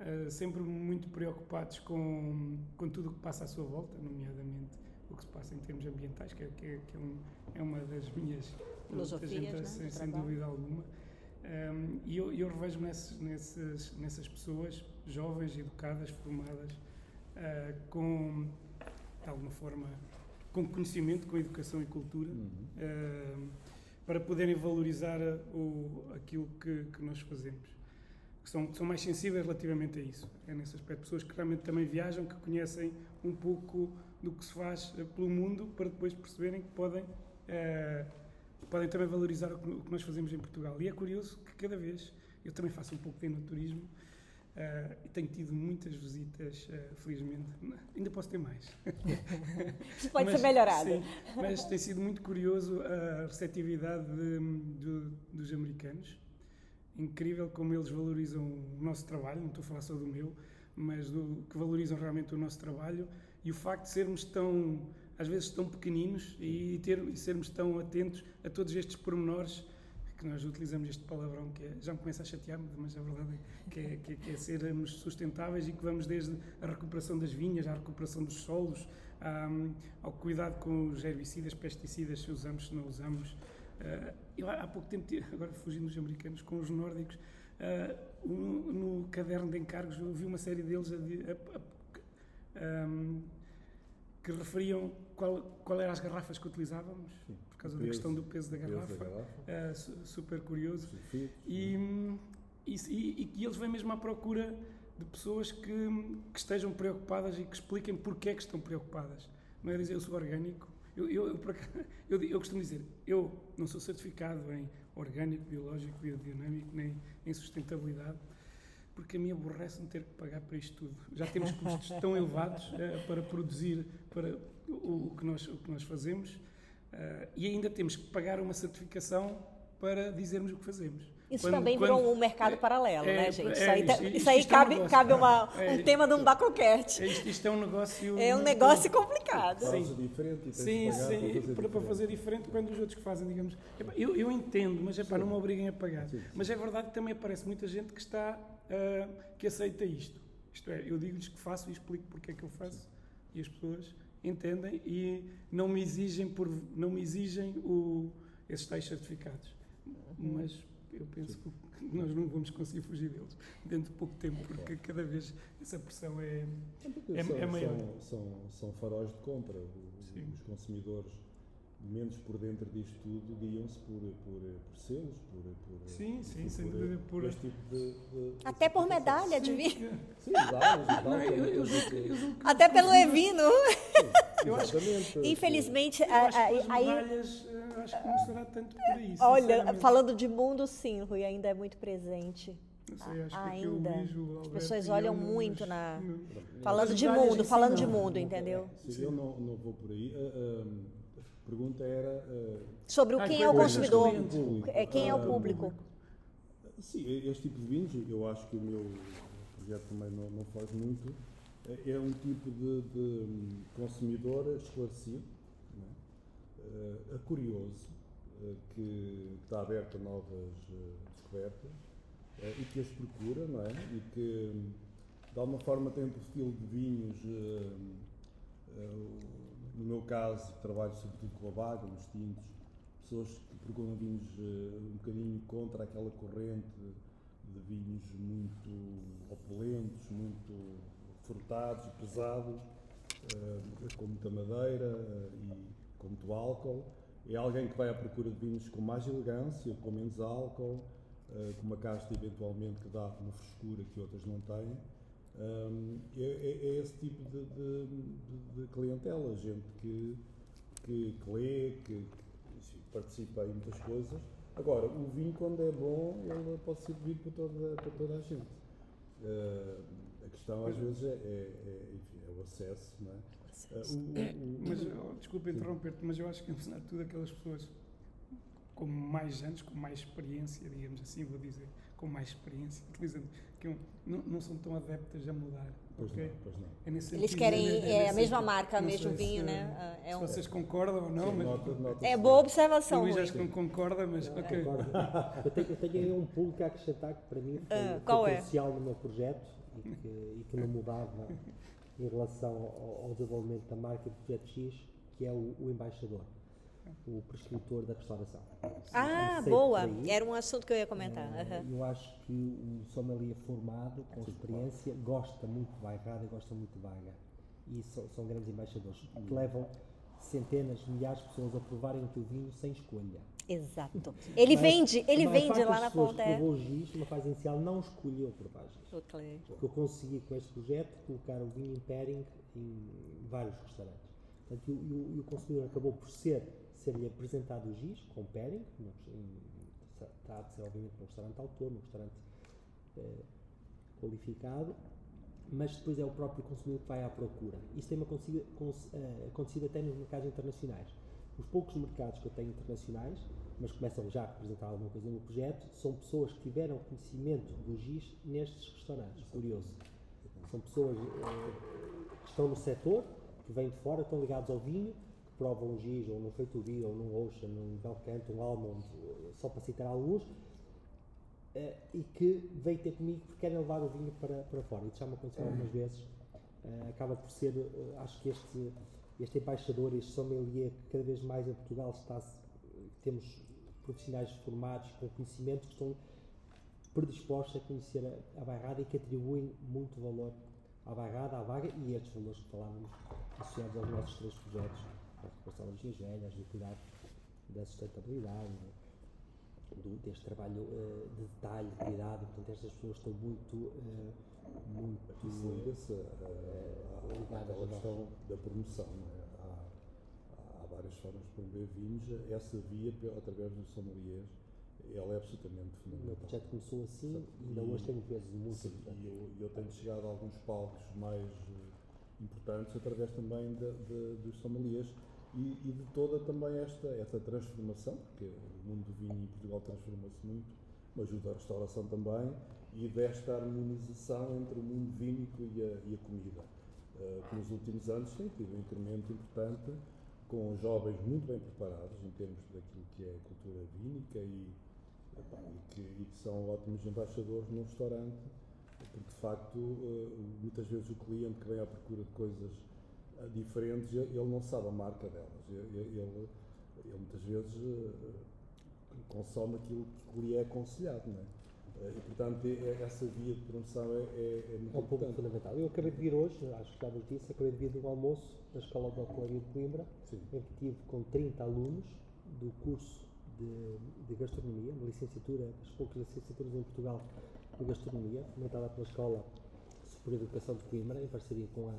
eh, sempre muito preocupados com, com tudo o que passa à sua volta, nomeadamente o que se passa em termos ambientais, que é, que é, que é, um- é uma das minhas Filosofias, lutas, né, sem, dúvida alguma. Um, e eu, eu revejo nesses, nesses, nessas pessoas jovens, educadas, formadas, ah, com, de alguma forma, com conhecimento, com educação e cultura, Uhum. ah, para poderem valorizar o, aquilo que, que nós fazemos. Que são, que são mais sensíveis relativamente a isso. É nesse aspecto. Pessoas que realmente também viajam, que conhecem um pouco do que se faz ah, pelo mundo, para depois perceberem que podem. ah, podem também valorizar o que, o que nós fazemos em Portugal. E é curioso que cada vez, eu também faço um pouco de enoturismo eh, e tenho tido muitas visitas, eh, felizmente. Ainda posso ter mais. Pode Mas, ser melhorado. sim, mas tem sido muito curioso a receptividade de- do- dos americanos. Incrível como eles valorizam o nosso trabalho, não estou a falar só do meu, mas do, que valorizam realmente o nosso trabalho e o facto de sermos tão, às vezes, tão pequeninos e, ter, e sermos tão atentos a todos estes pormenores que nós utilizamos este palavrão que é, já me começa a chatear-me, mas a verdade é que é, que é, que é sermos sustentáveis e que vamos desde a recuperação das vinhas, à recuperação dos solos, à- ao cuidado com os herbicidas, pesticidas, se usamos, se não usamos. Ah, eu há pouco tempo, agora fugindo dos americanos, com os nórdicos, ah, no, no caderno de encargos eu vi uma série deles a a- a- ahm, que referiam qual, qual eram as garrafas que utilizávamos, Sim. por causa O da peso, questão do peso da o peso garrafa. garrafa, su- super curioso. E, e, e- e eles vêm mesmo à procura de pessoas que, que estejam preocupadas e que expliquem porque é que estão preocupadas. Não é dizer eu sou orgânico. Eu, eu, eu, eu, eu costumo dizer, eu não sou certificado em orgânico, biológico, biodinâmico, nem em sustentabilidade, porque a mim aborrece-me ter que pagar para isto tudo. Já temos custos tão elevados eh, para produzir para o, o que nós, o que nós fazemos eh, e ainda temos que pagar uma certificação para dizermos o que fazemos. Isso Quando- também quando- virou um mercado é- paralelo, é- né, gente? é, Isso aí, tá- isto- isso isto- aí isto é um cabe, negócio. cabe uma, É, um tema de um bacoquete. É, Isto, isto é um negócio. É um muito- negócio complicado. Causa diferente Sim, pagar sim, para fazer para, para diferente. fazer diferente quando os outros que fazem, digamos. Eu, eu entendo, mas epá, não me obriguem a pagar. Sim, sim. Mas é verdade que também aparece muita gente que está, ah, que aceita isto. Isto é, eu digo-lhes que faço e explico porque é que eu faço e as pessoas entendem e não me exigem, por, não me exigem o, esses tais certificados. Mas eu penso que nós não vamos conseguir fugir deles dentro de pouco tempo, porque cada vez essa pressão é, é, são, é maior. São, são, são faróis de compra. O- Sim. Os consumidores, menos por dentro disto tudo, guiam-se por, por, por selos, por, por, Sim, sim, enfim, sem por, dúvida, por- este tipo de, de- de Até por medalha de vinho. Sim, que Até pelo Evino. Eu acho. Infelizmente, Eu acho a- que as aí. medalhas, eh, acho que não será tanto por aí. Olha, falando de mundo, sim, Rui, ainda é muito presente. Sei, ainda. aquilo diz o As pessoas olham eu nos- muito na- no- Falando de mundo, falando de mundo, entendeu? Sim, eu não, não vou por aí. A, a pergunta era. ah, Sobre o Ah, quem é o consumidor. do cliente. É, quem é o público? Sim, este tipo de vinhos, eu acho que o meu projeto também não, não faz muito, é um tipo de, de consumidor esclarecido, é? Eh, curioso, eh, que está aberto a novas eh, descobertas eh, e que as procura, não é? E que de alguma forma tem um perfil de vinhos. No meu caso, trabalho sobretudo com a vaga, nos tintos, pessoas que procuram vinhos eh, um bocadinho contra aquela corrente de vinhos muito opulentos, muito frutados, pesados, eh, com muita madeira eh, e com muito álcool. É alguém que vai à procura de vinhos com mais elegância, com menos álcool, com uma casta eventualmente que dá uma frescura que outras não têm. Um, é, é- é esse tipo de, de- de- de clientela, gente que, que, que lê, que, que enfim, participa em muitas coisas. Agora, o vinho, quando é bom, ele pode ser bebido por toda, por toda a gente. Uh, a questão, às vezes, é, é- é, enfim, é o acesso. Não é? Uh, o- o- o- Mas, oh, desculpa interromper-te, mas eu acho que, apesar de tudo, aquelas pessoas com mais anos, com mais experiência, digamos assim, vou dizer, com mais experiência, utilizando, que não, não são tão adeptas a mudar. pois ok? não, pois não. É nesse Eles sentido, querem é- é é, a mesma marca, o Não mesmo vinho, se- né? É, Se um- vocês concordam ou não, Sim, mas. nota- nota-se é boa o observação, Luís acho que não concorda, mas. ok. Concordo. Eu tenho, eu tenho aí um público a acrescentar que para mim foi, foi qual é? crucial no meu projeto e que, e que não mudava em relação ao, ao desenvolvimento da marca do projeto X, que é o, o embaixador, o prescritor da restauração. Ah, Comecei boa. aí. Era um assunto que eu ia comentar. Aham. Eu acho que o sommelier formado, com experiência, gosta muito de bairrada e gosta muito de vaga. E são, são grandes embaixadores, que levam centenas, milhares de pessoas a provarem o teu vinho sem escolha. Exato. Ele Mas vende, ele vende lá na pessoas ponta. que É. provou o giz, numa fase inicial, não escolheu por vagens. O Clay. Porque eu consegui, com este projeto, colocar o vinho em pairing em vários restaurantes. Portanto, e e e o consumidor acabou por ser, ser-lhe apresentado o giz com pairing, está a ser, obviamente, num restaurante autor, num restaurante eh, qualificado, mas depois é o próprio consumidor que vai à procura. Isso tem eh, acontecido até nos mercados internacionais. Os poucos mercados que eu tenho internacionais, mas começam já a representar alguma coisa no projeto, são pessoas que tiveram conhecimento do GIS nestes restaurantes. Curioso. São pessoas eh, que estão no setor, que vêm de fora, estão ligados ao vinho, provam um GIS, ou num Feitoria, ou num Ocean, num Belcanto, um Almond, só para citar alguns, eh, e que vêm ter comigo porque querem levar o vinho para, para fora. Isso já me aconteceu algumas vezes. Eh, acaba por ser, eh, acho que este, este embaixador, este sommelier, que cada vez mais em Portugal está temos profissionais formados com conhecimento que estão predispostos a conhecer a, a bairrada e que atribuem muito valor à bairrada, à vaga e estes valores que falávamos associados aos nossos três projetos, a recuperação das velhas, do cuidado da sustentabilidade, do, deste trabalho eh, de detalhe, de cuidado, portanto estas pessoas estão muito, eh, muito liga-se à- à- Ligadas questão da promoção. é? Há, há várias formas de promover vinhos. Essa via, através dos sommeliers, ela é absolutamente O meu fundamental. projeto começou assim Sim. e ainda hoje tenho vezes muito Sim, e eu, eu tenho chegado a alguns palcos mais eh, importantes através também de, de- dos sommeliers e, e de toda também esta, esta transformação, porque o mundo do vinho em Portugal transforma-se muito, mas o da restauração também, e desta harmonização entre o mundo vínico e a, e a comida, eh, que nos últimos anos tem tido um incremento importante, com jovens muito bem preparados em termos daquilo que é cultura vínica e, epá, e que, e que são ótimos embaixadores num restaurante porque de facto uh, muitas vezes o cliente que vem à procura de coisas uh, diferentes, ele não sabe a marca delas. Ele, ele, ele muitas vezes uh, consome aquilo que lhe é aconselhado. Não é? E, portanto, essa via de promoção é, é, é muito é um ponto fundamental. Eu acabei de vir hoje, acho que já vos disse, acabei de vir de um almoço da Escola de Hotelaria de Coimbra, Sim. em que tive com 30 alunos do curso de, de gastronomia, uma licenciatura, as poucas licenciaturas em Portugal de gastronomia, fomentada pela Escola Superior de Educação de Coimbra, em parceria com a,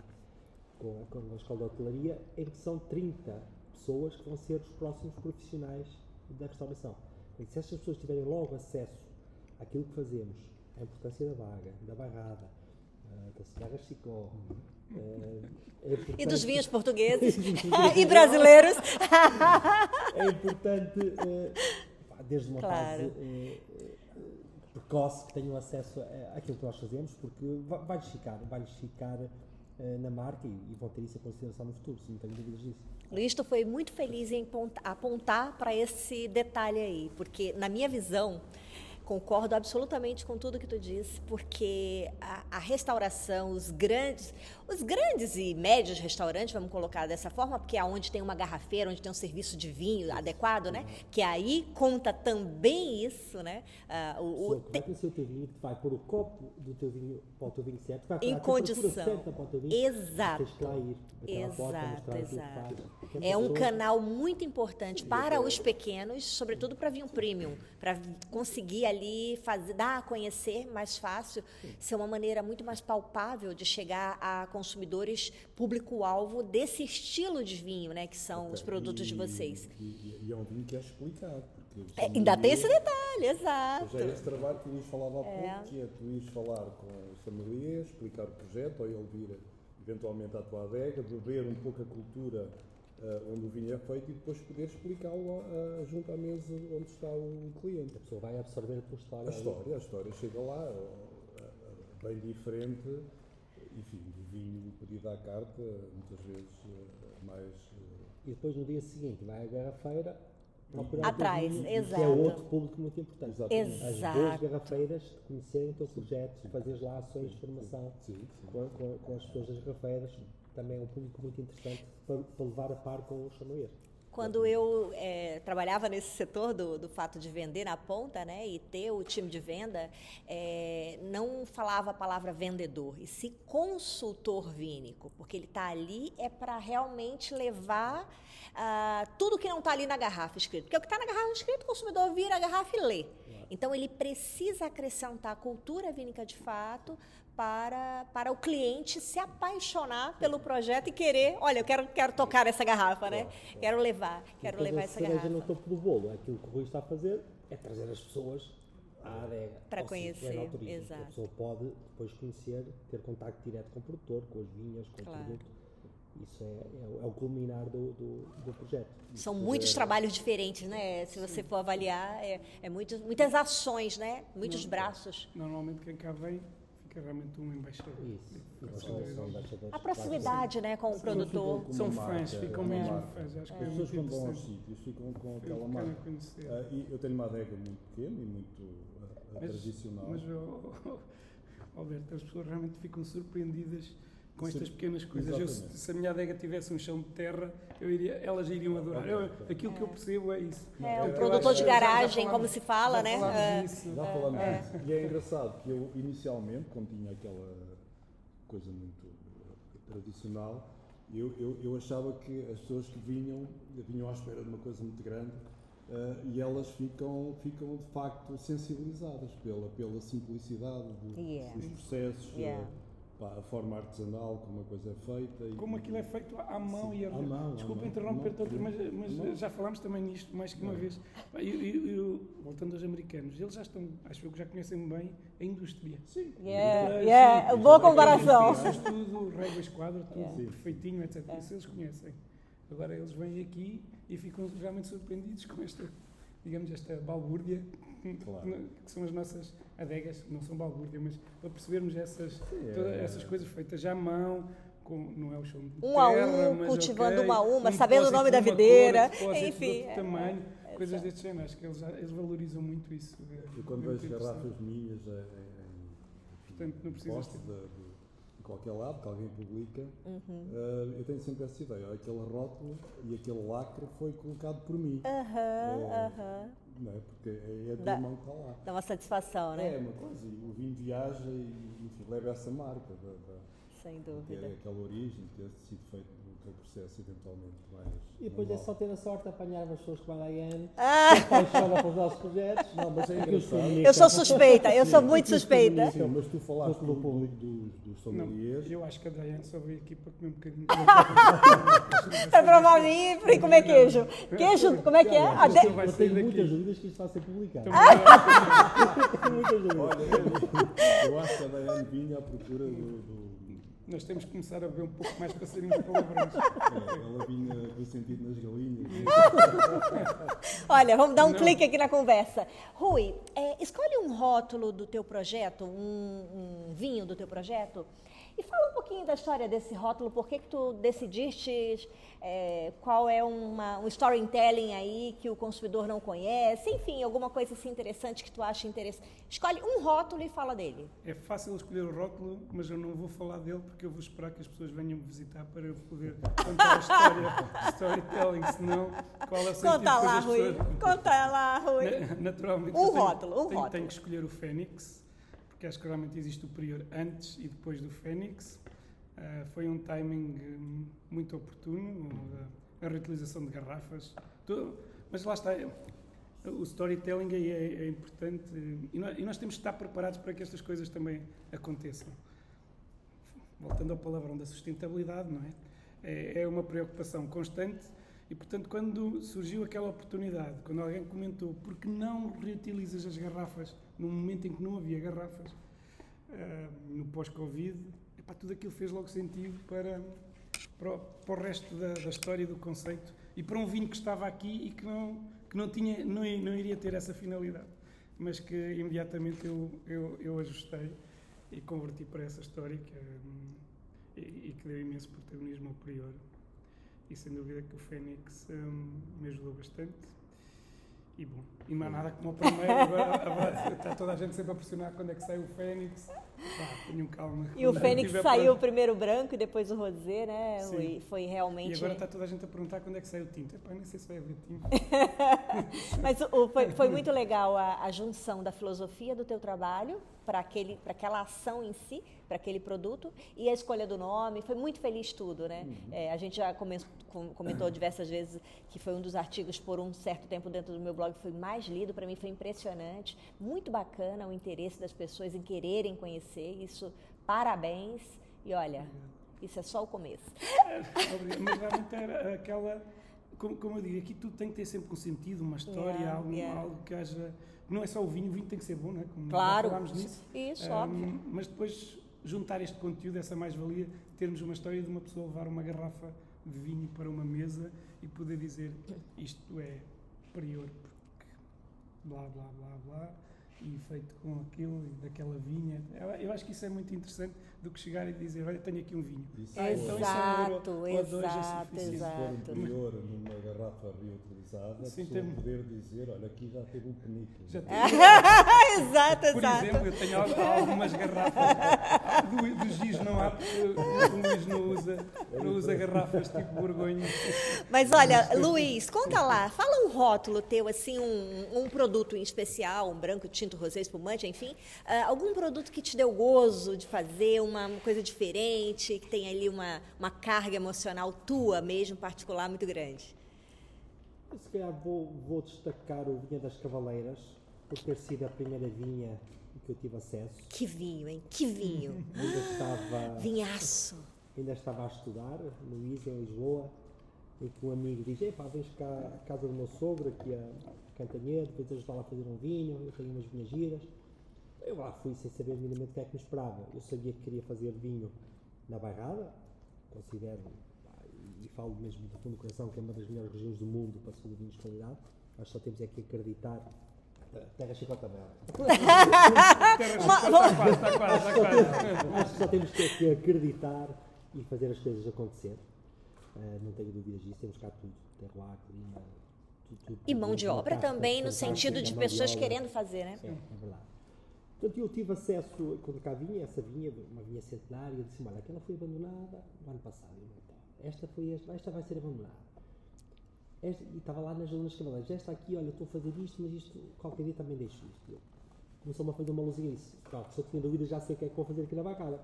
com com a Escola de Hotelaria, em que são 30 pessoas que vão ser os próximos profissionais da restauração. E se estas pessoas tiverem logo acesso àquilo que fazemos, a importância da vaga, da barrada, uh, da cigarra chicó, uh, e dos vinhos portugueses e brasileiros. é importante, uh, desde uma claro. fase precoce, que tenham acesso àquilo que nós fazemos, porque vai-lhes ficar, vai-lhes ficar na marca e, vão ter isso em consideração no futuro, se não tenho dúvidas disso. Luiz, tu foi muito feliz em apontar para esse detalhe aí, porque na minha visão, Concordo absolutamente com tudo que tu disse, porque a, a, restauração, os grandes, os grandes e médios restaurantes, vamos colocar dessa forma, porque é onde tem uma garrafeira, onde tem um serviço de vinho adequado, né? Que aí conta também isso, né? Uh, o, o, tem... vai o teu vinho, vai pôr o copo do teu vinho para o teu vinho certo, vai em condição. Certa para o teu vinho, exato. Ir, exato, exato. É um canal muito importante para os pequenos, sobretudo para vinho premium, para conseguir ali fazer, dar a conhecer mais fácil, ser uma maneira muito mais palpável de chegar a consumidores público-alvo desse estilo de vinho, né, que são os produtos e, de vocês. E, e, é um vinho que é explicado. É, ainda tem esse detalhe, exato. Já é esse trabalho que o Luís falava há é. pouco, que é tu ires falar com os familiares, explicar o projeto, ou ele vir eventualmente à tua adega, beber um pouco a cultura uh, onde o vinho é feito e depois poder explicá-lo uh, junto à mesa onde está o cliente. A pessoa vai absorver a tua história. A história, a história chega lá, uh, bem diferente, enfim, do vinho pedido à carta, muitas vezes mais. E depois no dia seguinte vai à garrafeira procurar atrás, vinho, exato. Que é outro público muito importante. Exatamente. As boas garrafeiras conhecerem o teu projeto, fazeres lá ações de formação sim, sim. Com, com, com, as pessoas das garrafeiras, também é um público muito interessante para, para levar a par com o sommelier. Quando eu é, trabalhava nesse setor do, do fato de vender na ponta, né, e ter o time de venda, é, não falava a palavra vendedor, e se consultor vínico, porque ele está ali é para realmente levar ah, tudo que não está ali na garrafa escrito. Porque o que está na garrafa escrito, o consumidor vira a garrafa e lê. Então, ele precisa acrescentar a cultura vínica de fato para, para o cliente se apaixonar pelo projeto e querer, olha, eu quero, quero tocar essa garrafa, né? Quero levar, quero levar essa garrafa. no topo do bolo, aquilo que o Rui está a fazer é trazer as pessoas à adega. Para conhecer, exato. A pessoa pode depois conhecer, ter contato direto com o produtor, com as vinhas, com claro. o produto. Isso é, é, é, o culminar do, do, do projeto. São muitos é... trabalhos diferentes, né? Se você for avaliar, é, é muitas, muitas ações, né? Muitos Não, braços. Normalmente quem cá vem fica realmente um embaixador. Isso. A proximidade, né, com o produtor. São fãs, ficam mesmo fãs. Acho que As pessoas quando vão aos sítios ficam com aquela marca. Uh, e eu tenho uma adega muito pequena e muito mas, tradicional. Mas, oh, oh, Alberto, as pessoas realmente ficam surpreendidas com estas pequenas coisas. Eu, se a minha adega tivesse um chão de terra, eu iria, elas iriam adorar. Eu, aquilo é. que eu percebo é isso. É, o produtor de garagem, como se fala, já né? É. Disso. Já falamos é. disso. E é engraçado que eu, inicialmente, quando tinha aquela coisa muito tradicional, eu, eu, eu achava que as pessoas que vinham, vinham à espera de uma coisa muito grande Uh, e elas ficam, ficam de facto sensibilizadas pela, pela simplicidade do, yeah. dos processos, yeah. uh, a forma artesanal como a coisa é feita. E, como aquilo é feito à mão sim, e a à mão. Desculpa interromper-te, mas, mas já falámos também nisto mais que uma vez. Eu, voltando aos americanos, eles já estão, acho que já conhecem bem a indústria. Sim. Yeah, yeah. Sim, boa comparação. tudo, régua, esquadra, tudo yeah. perfeitinho, etc. Isso eles conhecem. Agora eles vêm aqui e ficam realmente surpreendidos com esta, digamos, esta balbúrdia claro. que são as nossas adegas, não são balbúrdia, mas para percebermos essas, Sim, é, todas essas coisas feitas à mão, com, não é o chão de um terra, a um, cultivando okay, uma a uma, um sabendo o nome da videira, cor, enfim. É, tamanho, é, coisas é, deste género, acho que eles, eles valorizam muito isso. Eu quando vejo garrafas minhas em, Portanto, não precisas de, de- de qualquer lado, que alguém publica, Uhum. eh, eu tenho sempre essa ideia. Aquele rótulo e aquele lacre foi colocado por mim. Aham, É. aham. Não é? Porque é a do Dá- irmão que está lá. Dá uma satisfação, É né? uma coisa, e o vinho viaja e enfim, leva essa marca da, da, Sem ter dúvida. aquela origem, ter sido feito aquele processo eventualmente mais. E depois é manual. só ter a sorte de apanhar as pessoas que vai lá e ano, Ah, apaixona pelos nossos projetos. Não, mas é que os engraçado. eu sou suspeita, eu sou muito Sim, suspeita. Sim, mas tu falaste Do do, público. do, dos, dos sommeliers. eu acho que a Diane só veio aqui para comer um bocadinho. Para provar vinho e comer queijo. Queijo, como é que é? A de- Eu tenho muitas dúvidas que isto vai ser publicado. Então, Tenho muitas dúvidas. Olha, eu acho que a Daiane vinha à procura do. Nós temos que começar a ver um pouco mais para serem palavrões. é, ela vinha do sentido nas galinhas. Olha, vamos dar um Não. clique aqui na conversa. Rui, é, escolhe um rótulo do teu projeto, um, um vinho do teu projeto, e fala um pouquinho da história desse rótulo, por que, que tu decidiste, é, qual é uma, um storytelling aí que o consumidor não conhece, enfim, alguma coisa assim interessante que tu acha interessante. Escolhe um rótulo e fala dele. É fácil escolher o rótulo, mas eu não vou falar dele porque eu vou esperar que as pessoas venham me visitar para eu poder contar a história, storytelling, senão qual é o sentido Conta lá, Rui. as pessoas- Conta lá, Rui. Na- Naturalmente. Um tenho- rótulo, um tenho, rótulo. tenho que escolher o Fênix, porque acho que realmente existe o prior antes e depois do Fênix. Ah, foi um timing hum, muito oportuno, a, reutilização de garrafas. Tu- mas lá está, o storytelling aí é, é importante e nós, e nós temos que estar preparados para que estas coisas também aconteçam. Voltando ao palavrão da sustentabilidade, não é? É, é uma preocupação constante e, portanto, quando surgiu aquela oportunidade, quando alguém comentou por que não reutilizas as garrafas num momento em que não havia garrafas, ah, no pós-Covid, tudo aquilo fez logo sentido para, para, o, para o resto da, da história do conceito e para um vinho que estava aqui e que não, que não, tinha, não, não iria ter essa finalidade, mas que imediatamente eu, eu, eu ajustei e converti para essa história que, hum, e, e que deu imenso protagonismo ao Prior. E sem dúvida que o Fênix hum, me ajudou bastante. E bom, e mais nada como o primeiro, agora agora está toda a gente sempre a pressionar quando é que sai o Fênix. Pá, tenham calma. E o Fênix saiu primeiro branco e depois o rosé, né, Sim. Foi realmente... E agora está toda a gente a perguntar quando é que sai o tinto. Epá, nem sei se vai haver tinto. Mas o- foi, foi muito legal a, a junção da filosofia do teu trabalho para aquele, para aquela ação em si, para aquele produto e a escolha do nome. Foi muito feliz tudo, né? É, a gente já come- com- comentou diversas vezes que foi um dos artigos por um certo tempo dentro do meu blog foi mais lido. Para mim foi impressionante, muito bacana o interesse das pessoas em quererem conhecer isso. Parabéns e olha, isso é só o começo. Obrigado. Mas realmente era aquela. Como, como eu digo, aqui tudo tem que ter sempre um sentido, uma história, Yeah, algo, yeah. algo que haja. Não é só o vinho, o vinho tem que ser bom, não é? Como Claro. falámos nisso. Isso, Ahm, óbvio. Mas depois juntar este conteúdo, essa mais-valia, termos uma história de uma pessoa levar uma garrafa de vinho para uma mesa e poder dizer isto é prior, porque blá blá blá blá, e feito com aquilo e daquela vinha. Eu, acho que isso é muito interessante do que chegar e dizer, olha, tenho aqui um vinho. Isso Ah, é então isso é um euro Exato, ou dois é exato, suficiente. Se for um exato. prior numa garrafa reutilizada, Sim, pessoa tem- poder dizer, olha, aqui já teve um penico. Já tem- exato, Por exato. exemplo, eu tenho al- algumas garrafas do, do o Luís não usa, não usa garrafas tipo Borgonha. Mas olha, Luiz, conta lá, fala um rótulo teu, assim, um, um produto em especial, um branco, tinto, rosé, espumante, enfim, ah, algum produto que te deu gozo de fazer, uma coisa diferente, que tem ali uma, uma carga emocional tua mesmo, particular, muito grande. Se calhar vou, vou destacar o Vinha das Cavaleiras, por ter sido a primeira vinha que eu tive acesso. Que vinho, hein? Que vinho. Ainda estava, Vinhaço. ainda estava a estudar no ISA, em Lisboa, e que um amigo diz, epá, vens cá à casa do meu sogro, aqui a Cantanhede, depois ajudá-la a fazer um vinho, eu tenho umas vinhas giras. Eu lá fui sem saber minimamente o que é que me esperava. Eu sabia que queria fazer vinho na Bairrada, considero, e, falo mesmo do fundo do coração, que é uma das melhores regiões do mundo para fazer vinhos de qualidade. Que só temos é que acreditar. Terra Chicota Bela. Terra Chicota está quase, está quase, está quase. Acho que só temos que, que acreditar e fazer as coisas acontecer. Eh, não tenho dúvidas disso, temos cá tudo. Terroir, clima, tudo, tudo, E mão de obra também, no sentido de pessoas querendo fazer, né? Sim, é verdade. Portanto, eu tive acesso, quando cá vinha, essa vinha, uma vinha centenária, eu disse olha, aquela foi abandonada no ano passado. Esta, foi esta, esta vai ser abandonada. Esta, e estava lá nas Lunas Cavaleiros, esta aqui, olha, estou a fazer isto, mas isto, qualquer dia também deixo isto. Começou-me a fazer uma luzinha isso. Claro, se eu tinha dúvidas, já sei o que é que vou fazer aqui na bancada.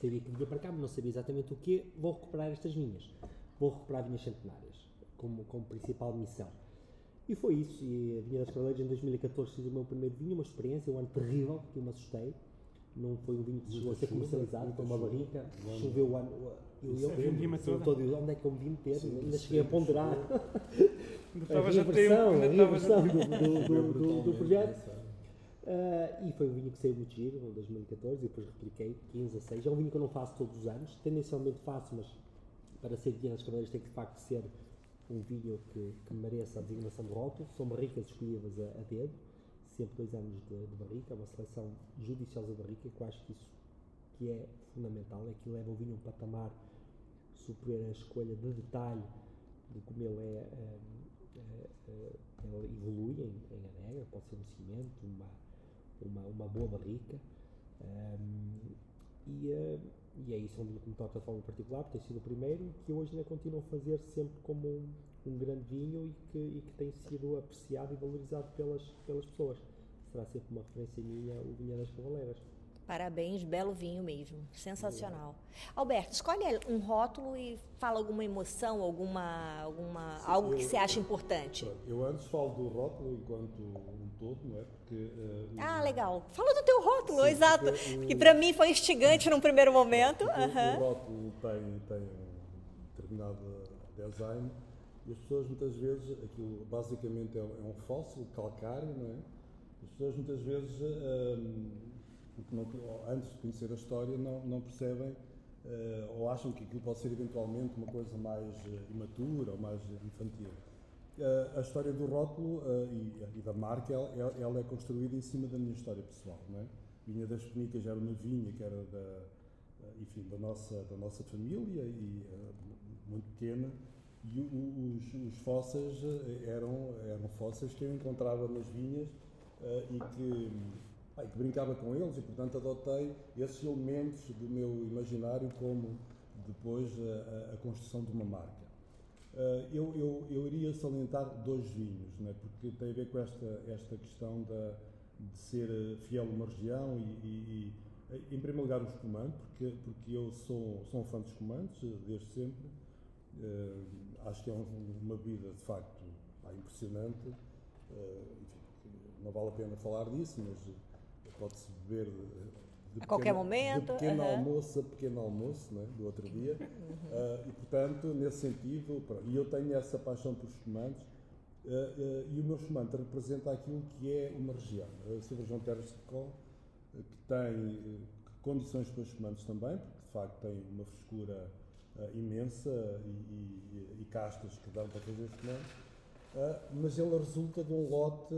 Sabia que vinha para cá, mas não sabia exatamente o quê. Vou recuperar estas vinhas. Vou recuperar vinhas centenárias, como, como principal missão. E foi isso. E a Vinha das Cavaleiras em 2014 fiz o meu primeiro vinho, uma experiência, um ano terrível, porque eu me assustei. Não foi um vinho que chegou a ser comercializado, foi uma barrica. Choveu o ano. Eu, eu, é eu, eu, todo, onde é que eu me vim meter? ainda cheguei a ponderar a estavas a tempo, reversão, a reversão do, do, do, do, do Brutalmente, projeto. sabe? Ah, e foi um vinho que saiu muito giro, em 2014, e depois repliquei 15 a 6. É um vinho que eu não faço todos os anos, tendencialmente faço, mas para ser Vinha das Cavaleiras tem que de facto ser um vinho que, que mereça a designação de rótulo. São barricas escolhidas a, a dedo, sempre dois anos de, de barrica, é uma seleção judiciosa de barrica, que eu acho que isso que é fundamental, é que leva o vinho a um patamar superior à escolha de detalhe de como ele é, eh, eh, eh, ele evolui em, em adega, pode ser um seguimento, uma, uma, uma boa barrica. ehm, e, e é isso, um vinho que me toca de forma particular, ter sido o primeiro, que hoje ainda continuo a fazer sempre como um, um grande vinho e que, e que tem sido apreciado e valorizado pelas, pelas pessoas. Será sempre uma referência minha o Vinha das Cavaleiras. Parabéns, belo vinho mesmo. Sensacional. Alberto, escolhe um rótulo e fala alguma emoção, alguma, alguma algo que eu- você acha importante. Pronto, Eu antes falo do rótulo enquanto um todo, não é? Porque. o- Ah, legal. Fala do teu rótulo, Sim, exato. porque Que para mim foi instigante num primeiro momento. O- Aham. O rótulo tem, tem um determinado design e as pessoas muitas vezes, aquilo basicamente é um, é um fóssil calcário, não é? As pessoas muitas vezes, hum, porque não, antes de conhecer a história, não, não percebem eh, ou acham que aquilo pode ser eventualmente uma coisa mais eh, imatura ou mais infantil. Eh, a história do rótulo eh, e, e da marca, ela, ela é construída em cima da minha história pessoal, não é? Vinha das Penicas era uma vinha que era da, enfim, da nossa, da nossa família e muito pequena e os, os fósseis eram, eram fósseis que eu encontrava nas vinhas e que, ah, e que brincava com eles e portanto adotei esses elementos do meu imaginário como depois a, a- construção de uma marca. Uh, eu, eu, eu iria salientar dois vinhos, né, porque tem a ver com esta, esta questão da, de ser uh, fiel a uma região e, e- e, em primeiro lugar, o espumante, porque, porque eu sou, sou um fã de espumantes desde sempre. Uh, acho que é um- uma bebida, de facto, pá, impressionante. Uh, não vale a pena falar disso, mas uh, pode-se beber de, de A qualquer momento, De pequeno almoço a pequeno almoço, né, do outro dia. Uh, e, portanto, nesse sentido, e eu tenho essa paixão por espumantes, uh, uh, e o meu espumante representa aquilo que é uma região. A Silva João Terras de Col, que tem condições para espumantes também, porque de facto tem uma frescura imensa e, e- e castas que dão para fazer espumante. Uh, mas ele resulta de um lote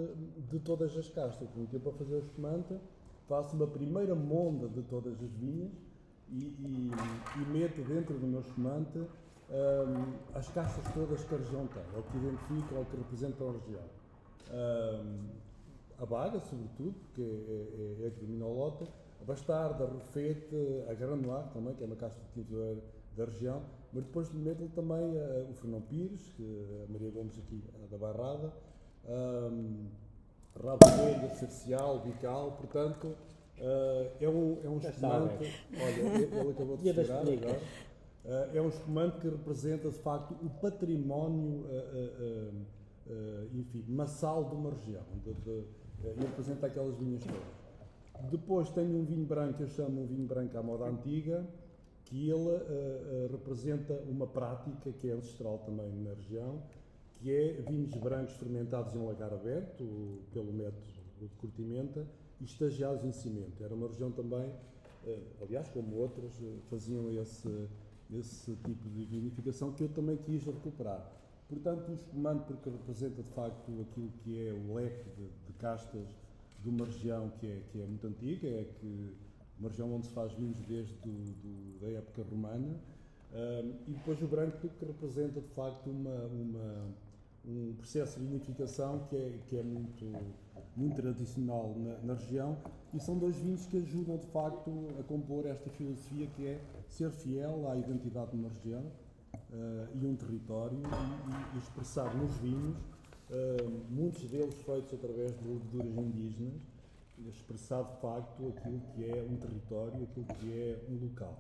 de todas as castas. Eu para fazer o espumante faço uma primeira monda de todas as vinhas e, e- e meto dentro do meu espumante hum, as castas todas que a região tem, ou que identificam ou que representam a região. Hum, a baga, sobretudo, porque é, é, é a que domina o lote, a bastarda, a rufete, a granular também, que é uma casta de da, da região, mas depois meto-lhe também eh, o Fernão Pires, que a Maria Gomes aqui eh, da Barrada, hum, rabo vermelho, cercial, bical, portanto, é um, é um Já espumante. Olha, ele ele acabou de chegar agora. É um espumante que representa, de facto, o património, enfim, massal de uma região. De, de, eh, e representa aquelas vinhas todas. Depois tenho um vinho branco, eu chamo um vinho branco à moda antiga, que ele eh, eh, representa uma prática que é ancestral também na região, que é vinhos brancos fermentados em lagar aberto, pelo método de curtimenta, e estagiados em cimento. Era uma região também, eh, aliás, como outras, faziam esse, esse tipo de vinificação que eu também quis recuperar. Portanto, o espumante, porque representa de facto aquilo que é o leque de, de castas de uma região que é, que é muito antiga, é que uma região onde se faz vinhos desde do, do- da época romana, Ahm, e depois o branco que representa de facto uma, uma, um processo de vinificação que é, que é muito, muito tradicional na, na, região. E são dois vinhos que ajudam de facto a compor esta filosofia que é ser fiel à identidade de uma região uh, e um território e, e, expressar nos vinhos, uh, muitos deles feitos através de leveduras indígenas, expressar de facto aquilo que é um território, aquilo que é um local.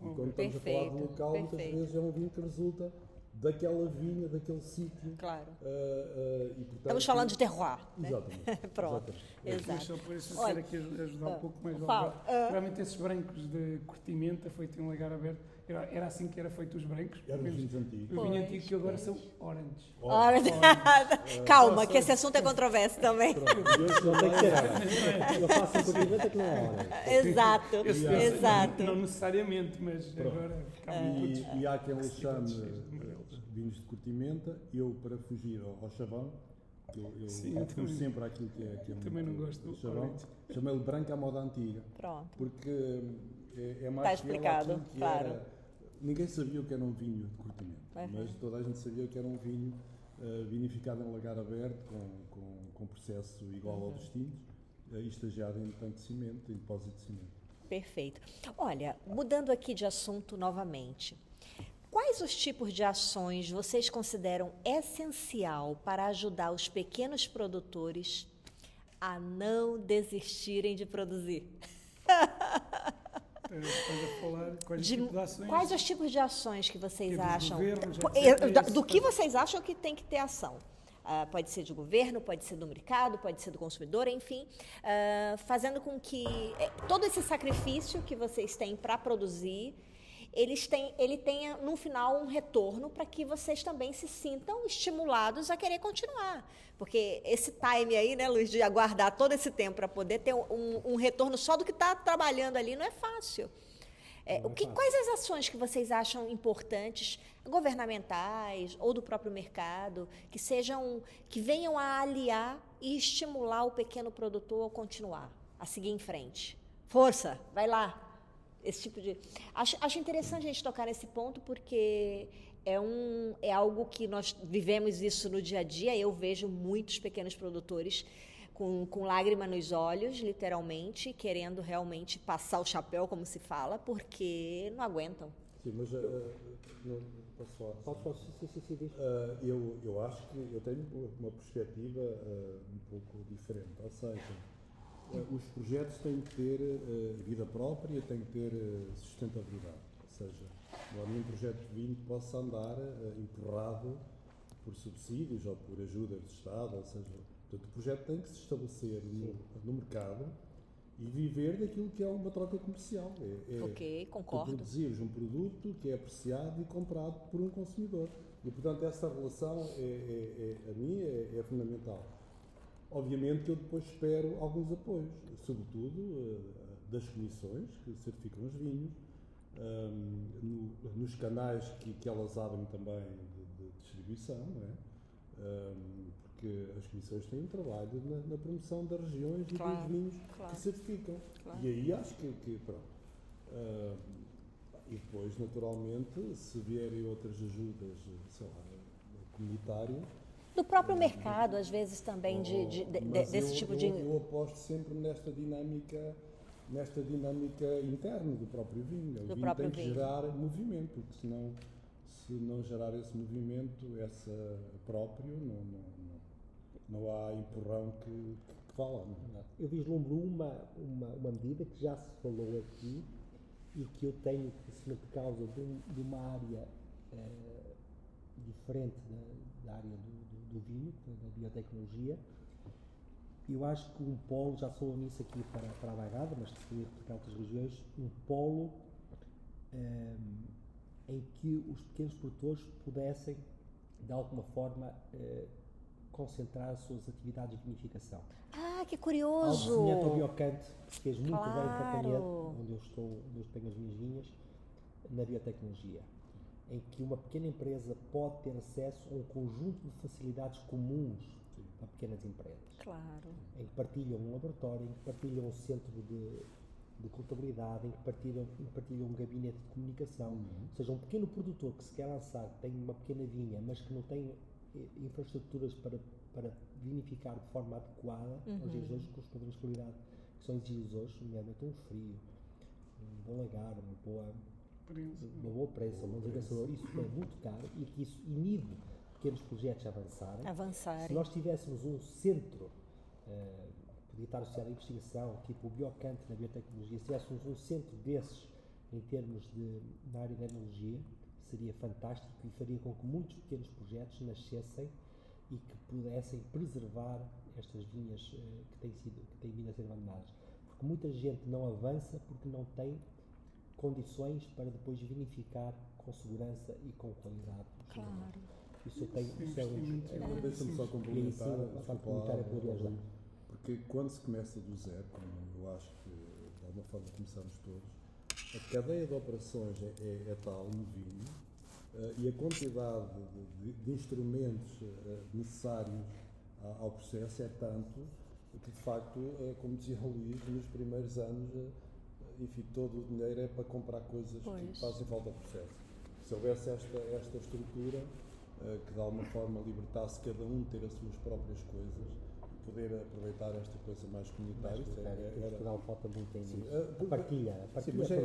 E quando estamos perfeito, a falar de local, perfeito. muitas vezes é um vinho que resulta daquela vinha, daquele sítio. Claro. Uh, uh, e, portanto, Estamos falando de terroir. Né? Exatamente. Pronto. exatamente. Mas Exato. só por isso Olha, aqui ajudar um pouco mais fala, ah. Realmente esses brancos de curtimenta, feito em lagar aberto, era, era assim que era feito os brancos. Eram os vinhos antigos. O vinho Pois, antigo que agora são orange. Ora, calma, que esse assunto é controverso também. Pronto, hoje Não tem que ser. é- Eu faço um cumprimento que não é hora. Exato, exato. Não necessariamente, mas agora. E, e há quem lhe chame vinhos de curtimenta, eu para fugir ao, ao chavão, eu, eu Sim, eu também- sempre àquilo que é, que é também muito não gosto do chavão, orange. chamei-lhe branco à moda antiga, Pronto. porque é, é mais Está explicado, que claro. era- ninguém sabia o que era um vinho de curtimento, Uhum. mas toda a gente sabia que era um vinho eh, vinificado em lagar aberto, com, com, com processo igual Uhum. ao dos tintos, eh, e estagiado em tanque de cimento, em depósito de cimento. Perfeito. Olha, mudando aqui de assunto novamente. Quais os tipos de ações vocês consideram essencial para ajudar os pequenos produtores a não desistirem de produzir? Falar quais De- quais os tipos de ações que vocês é acham? governos, esse do que vocês acham que tem que ter ação? Ah, pode ser de governo, pode ser do mercado, pode ser do consumidor, enfim, ah, fazendo com que eh, todo esse sacrifício que vocês têm para produzir, eles têm, ele tenha no final um retorno para que vocês também se sintam estimulados a querer continuar. Porque esse time aí, né, Luiz, de aguardar todo esse tempo para poder ter um, um retorno só do que está trabalhando ali não é fácil. É, o que, quais as ações que vocês acham importantes, governamentais ou do próprio mercado, que sejam, que venham a aliar e estimular o pequeno produtor a continuar, a seguir em frente? Força, vai lá. Esse tipo de. Acho, acho interessante a gente tocar nesse ponto porque é um é algo que nós vivemos isso no dia a dia. Eu vejo muitos pequenos produtores com, com lágrima nos olhos, literalmente, querendo realmente passar o chapéu, como se fala, porque não aguentam. Sim, mas eh, não, posso falar? Posso, posso, sim, sim, sim, diz. Ah, eu, eu acho que eu tenho uma perspectiva ah, um pouco diferente. Ou seja, os projetos têm que ter ah, vida própria, têm que ter ah, sustentabilidade. Ou seja, não há nenhum projeto de vinho que possa andar ah, empurrado por subsídios ou por ajudas do Estado. Ou seja, portanto, o projeto tem que se estabelecer no, no mercado e viver daquilo que é uma troca comercial. É, é, Ok, concordo. produzires um produto que é apreciado e comprado por um consumidor. E, portanto, essa relação, é, é- é- a mim, é, é fundamental. Obviamente que eu depois espero alguns apoios, sobretudo eh, das comissões que certificam os vinhos, no- nos canais que, que elas abrem também de, de distribuição, é? Ahm, porque as comissões têm um trabalho na, na promoção das regiões e Claro, dos vinhos claro. que certificam. Claro. E aí acho que, que pronto. Ah, e depois, naturalmente, se vierem outras ajudas, sei lá, comunitárias. Do próprio mercado, às vezes também, de, de- de- mas desse eu, tipo eu, de. Eu aposto sempre nesta dinâmica, nesta dinâmica interna do próprio vinho. O Do vinho próprio tem que vinho. gerar movimento, porque senão, se não gerar esse movimento, essa próprio, não, não, não, não há empurrão que, que vá lá. Não é? Eu vislumbro uma, uma, uma medida que já se falou aqui e que eu tenho conhecimento de causa de, um- de uma área eh, diferente da, da área do vinho, da biotecnologia. Eu acho que um polo, já falou nisso aqui para, para a Bairrada, mas se replicar outras regiões, um polo eh, em que os pequenos produtores pudessem, de alguma forma, eh, concentrar as suas atividades de vinificação. Ah, que Ao curioso! desenhante ao biocante, que fez muito bem em Claro. Campanhete, onde eu estou, onde eu tenho as minhas vinhas, na biotecnologia, em que uma pequena empresa pode ter acesso a um conjunto de facilidades comuns para pequenas empresas, Claro. em que partilham um laboratório, em que partilham um centro de, de contabilidade, em que partilham, em que partilham um gabinete de comunicação. Ou seja, um pequeno produtor que se quer lançar, que tem uma pequena vinha, mas que não tem infraestruturas para, para vinificar de forma adequada Uhum. aos dias de hoje com os padrões de qualidade que são exigidos hoje, nomeadamente um frio, um bom lagar, uma boa, Experiência. uma boa prensa, um bom desgraçador, isso é muito caro e que isso inibe pequenos projetos a avançarem. Avançarem. Se nós tivéssemos um centro, eh, podia estar associado à investigação, tipo o Biocante na biotecnologia, se tivéssemos um centro desses em termos de, na área da enologia, seria fantástico e faria com que muitos pequenos projetos nascessem e que pudessem preservar estas vinhas eh, que, têm sido, que têm vindo a ser abandonadas. Porque muita gente não avança porque não tem condições para depois vinificar com segurança e com qualidade. Claro. Isso, tem, isso é um é Deixa-me só complementar, aí sim, a ajudar. porque quando se começa do zero, como eu acho que de alguma forma começamos todos, a cadeia de operações é, é- é tal no vinho eh, e a quantidade de, de- de instrumentos eh, necessários a- ao processo é tanto que, de facto, eh, como dizia o Luís, nos primeiros anos, eh, enfim, todo o dinheiro é para comprar coisas Pois. que fazem falta ao processo. Se houvesse esta, esta estrutura, eh, que de alguma forma libertasse cada um ter as suas próprias coisas poder aproveitar esta coisa mais comunitária, isso é- Em é- era, Portugal falta muito ainda Sim, isso. eh, A partilha, a Sim, partilha mas é é, em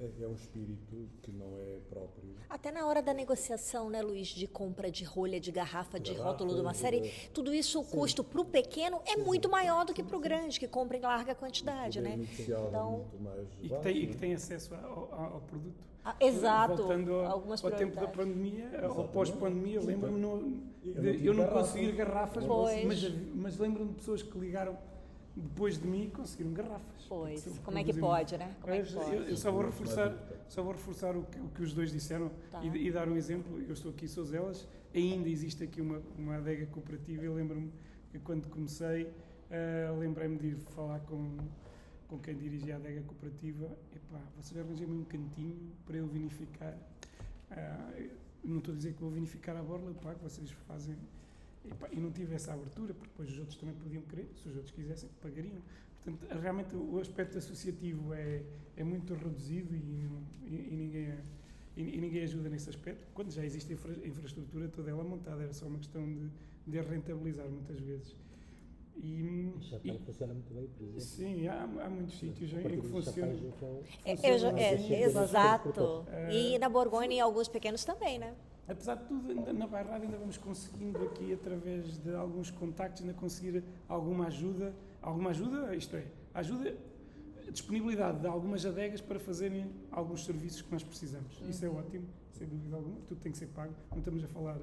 é, é, é um espírito que não é próprio. Até na hora da negociação, né, Luiz, de compra de rolha, de garrafa, de Garrafa, rótulo de uma de- série, tudo isso, o custo para o pequeno é muito maior do que para o grande, que compra em larga quantidade, né? é Então, muito mais E que, tem, e que tem acesso ao, ao- ao produto. Ah, exato, Voltando ao, algumas ao tempo da pandemia, ao Exatamente. pós-pandemia, eu lembro-me de eu não garrafas. conseguir garrafas, Pois. mas, mas lembro-me de pessoas que ligaram depois de mim e conseguiram garrafas. Pois, como é que pode, né? Como é que pode? Eu, eu só vou reforçar, só vou reforçar o, que, o que os dois disseram Tá. e, e dar um exemplo. Eu estou aqui em Souzelas, ainda existe aqui uma, uma adega cooperativa. Eu lembro-me que quando comecei, ah, lembrei-me de ir falar com, com quem dirigia a adega cooperativa. Epá, vocês arranjem-me um cantinho para eu vinificar. Ah, eu não estou a dizer que vou vinificar a borla, eu pago, vocês fazem. Epá, e não tive essa abertura, porque depois os outros também podiam querer, se os outros quisessem, pagariam. Portanto, realmente o aspecto associativo é, é muito reduzido e, e- e ninguém, e, e ninguém ajuda nesse aspecto, quando já existe infra, infraestrutura toda ela montada, era só uma questão de, de a rentabilizar muitas vezes. E, e- funciona muito bem, por exemplo. sim, há, há muitos sítios em que funciona. que é É, é, exato. É. E na Borgonha, em alguns pequenos também, né? Apesar de tudo, ainda na Bairrada ainda vamos conseguindo aqui, através de alguns contactos, ainda conseguir alguma ajuda. Alguma ajuda, isto é, ajuda, disponibilidade de algumas adegas para fazerem alguns serviços que nós precisamos. Isso é ótimo, sem dúvida alguma. Tudo tem que ser pago. Não estamos a falar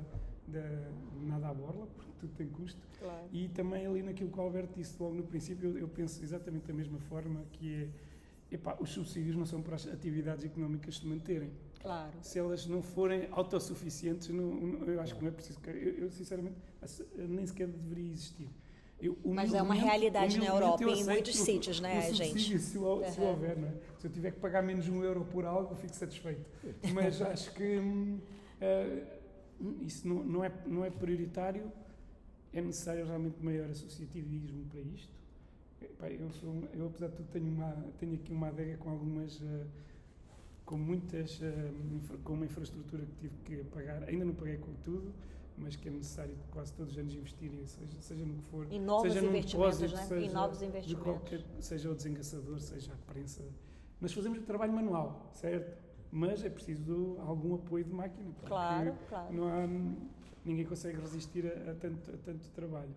de nada à borla, porque tudo tem custo. Claro. E também ali naquilo que o Alberto disse logo no princípio, eu, eu penso exatamente da mesma forma, que é, epá, os subsídios não são para as atividades económicas se manterem Claro. se elas não forem autossuficientes, não, não- eu acho que não é preciso. Eu, eu, sinceramente, nem sequer deveria existir. Eu, Mas é uma realidade na Europa eu e em muitos sítios, né, o subsídio, gente? Se, o- se Uhum. houver, não é? Se eu tiver que pagar menos um euro por algo, eu fico satisfeito. Mas acho que eh, isso não, não, é, não é prioritário. É necessário realmente maior associativismo para isto. Epá, eu, sou, eu, apesar de tudo, tenho, uma, tenho aqui uma adega com algumas. eh, com muitas. eh, com uma infraestrutura que tive que pagar. Ainda não paguei com tudo, mas que é necessário quase todos os anos investirem, seja, seja no que for. Em novos seja investimentos, depósito, né? Seja novos de investimentos. qualquer, seja o desengaçador, seja a prensa. Nós fazemos o trabalho manual, certo? Mas é preciso algum apoio de máquina. porque Claro, claro. Não há, ninguém consegue resistir a, a tanto, a tanto trabalho.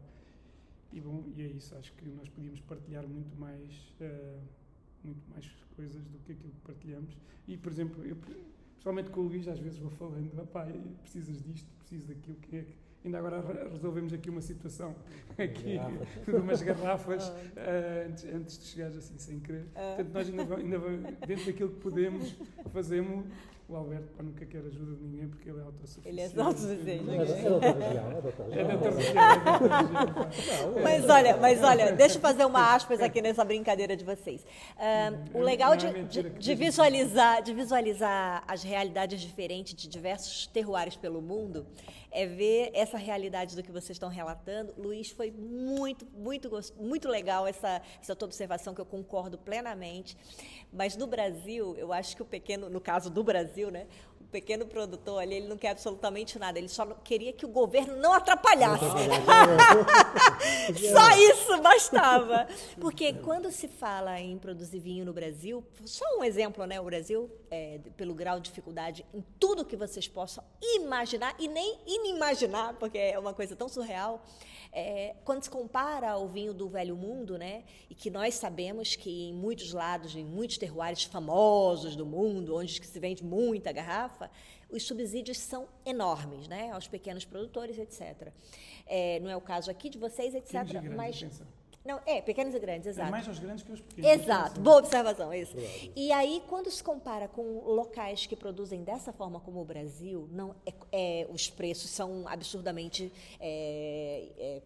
E bom, e é isso. Acho que nós podíamos partilhar muito mais, eh, muito mais coisas do que aquilo que partilhamos. E, por exemplo, eu, pessoalmente com o Luís, às vezes vou falando, precisas disto, precisas daquilo, que é que Ainda agora re- resolvemos aqui uma situação aqui garrafas. de umas garrafas eh, antes, antes de chegares assim sem querer. Ah. Portanto, nós ainda, ainda dentro daquilo que podemos, fazemos. O Alberto pá, nunca quer ajuda de ninguém porque ele é autossuficiente. Ele é autossuficiente. É da- é região, é É é. Mas olha, mas olha, deixa eu fazer uma aspas aqui nessa brincadeira de vocês. Ah, o Não legal é de, de- de visualizar, de visualizar as realidades diferentes de diversos terroirs pelo mundo é ver essa realidade do que vocês estão relatando. Luiz, foi muito, muito, muito legal essa, essa tua observação, que eu concordo plenamente. Mas no Brasil, eu acho que o pequeno, no caso do Brasil, né? Pequeno produtor ali, ele não quer absolutamente nada, ele só queria que o governo não atrapalhasse. só isso bastava. Porque quando se fala em produzir vinho no Brasil, só um exemplo, né? O Brasil, é, pelo grau de dificuldade em tudo que vocês possam imaginar e nem inimaginar, porque é uma coisa tão surreal. É, quando se compara ao vinho do Velho Mundo, né, e que nós sabemos que em muitos lados, em muitos terroirs famosos do mundo, onde se vende muita garrafa, os subsídios são enormes, né, aos pequenos produtores, etc. É, não é o caso aqui de vocês, etc. Grandes, mas não, é, pequenos e grandes, exato. É mais aos grandes que aos pequenos. Exato, boa observação, isso. E aí, quando se compara com locais que produzem dessa forma como o Brasil, não é, é, os preços são absurdamente é, é,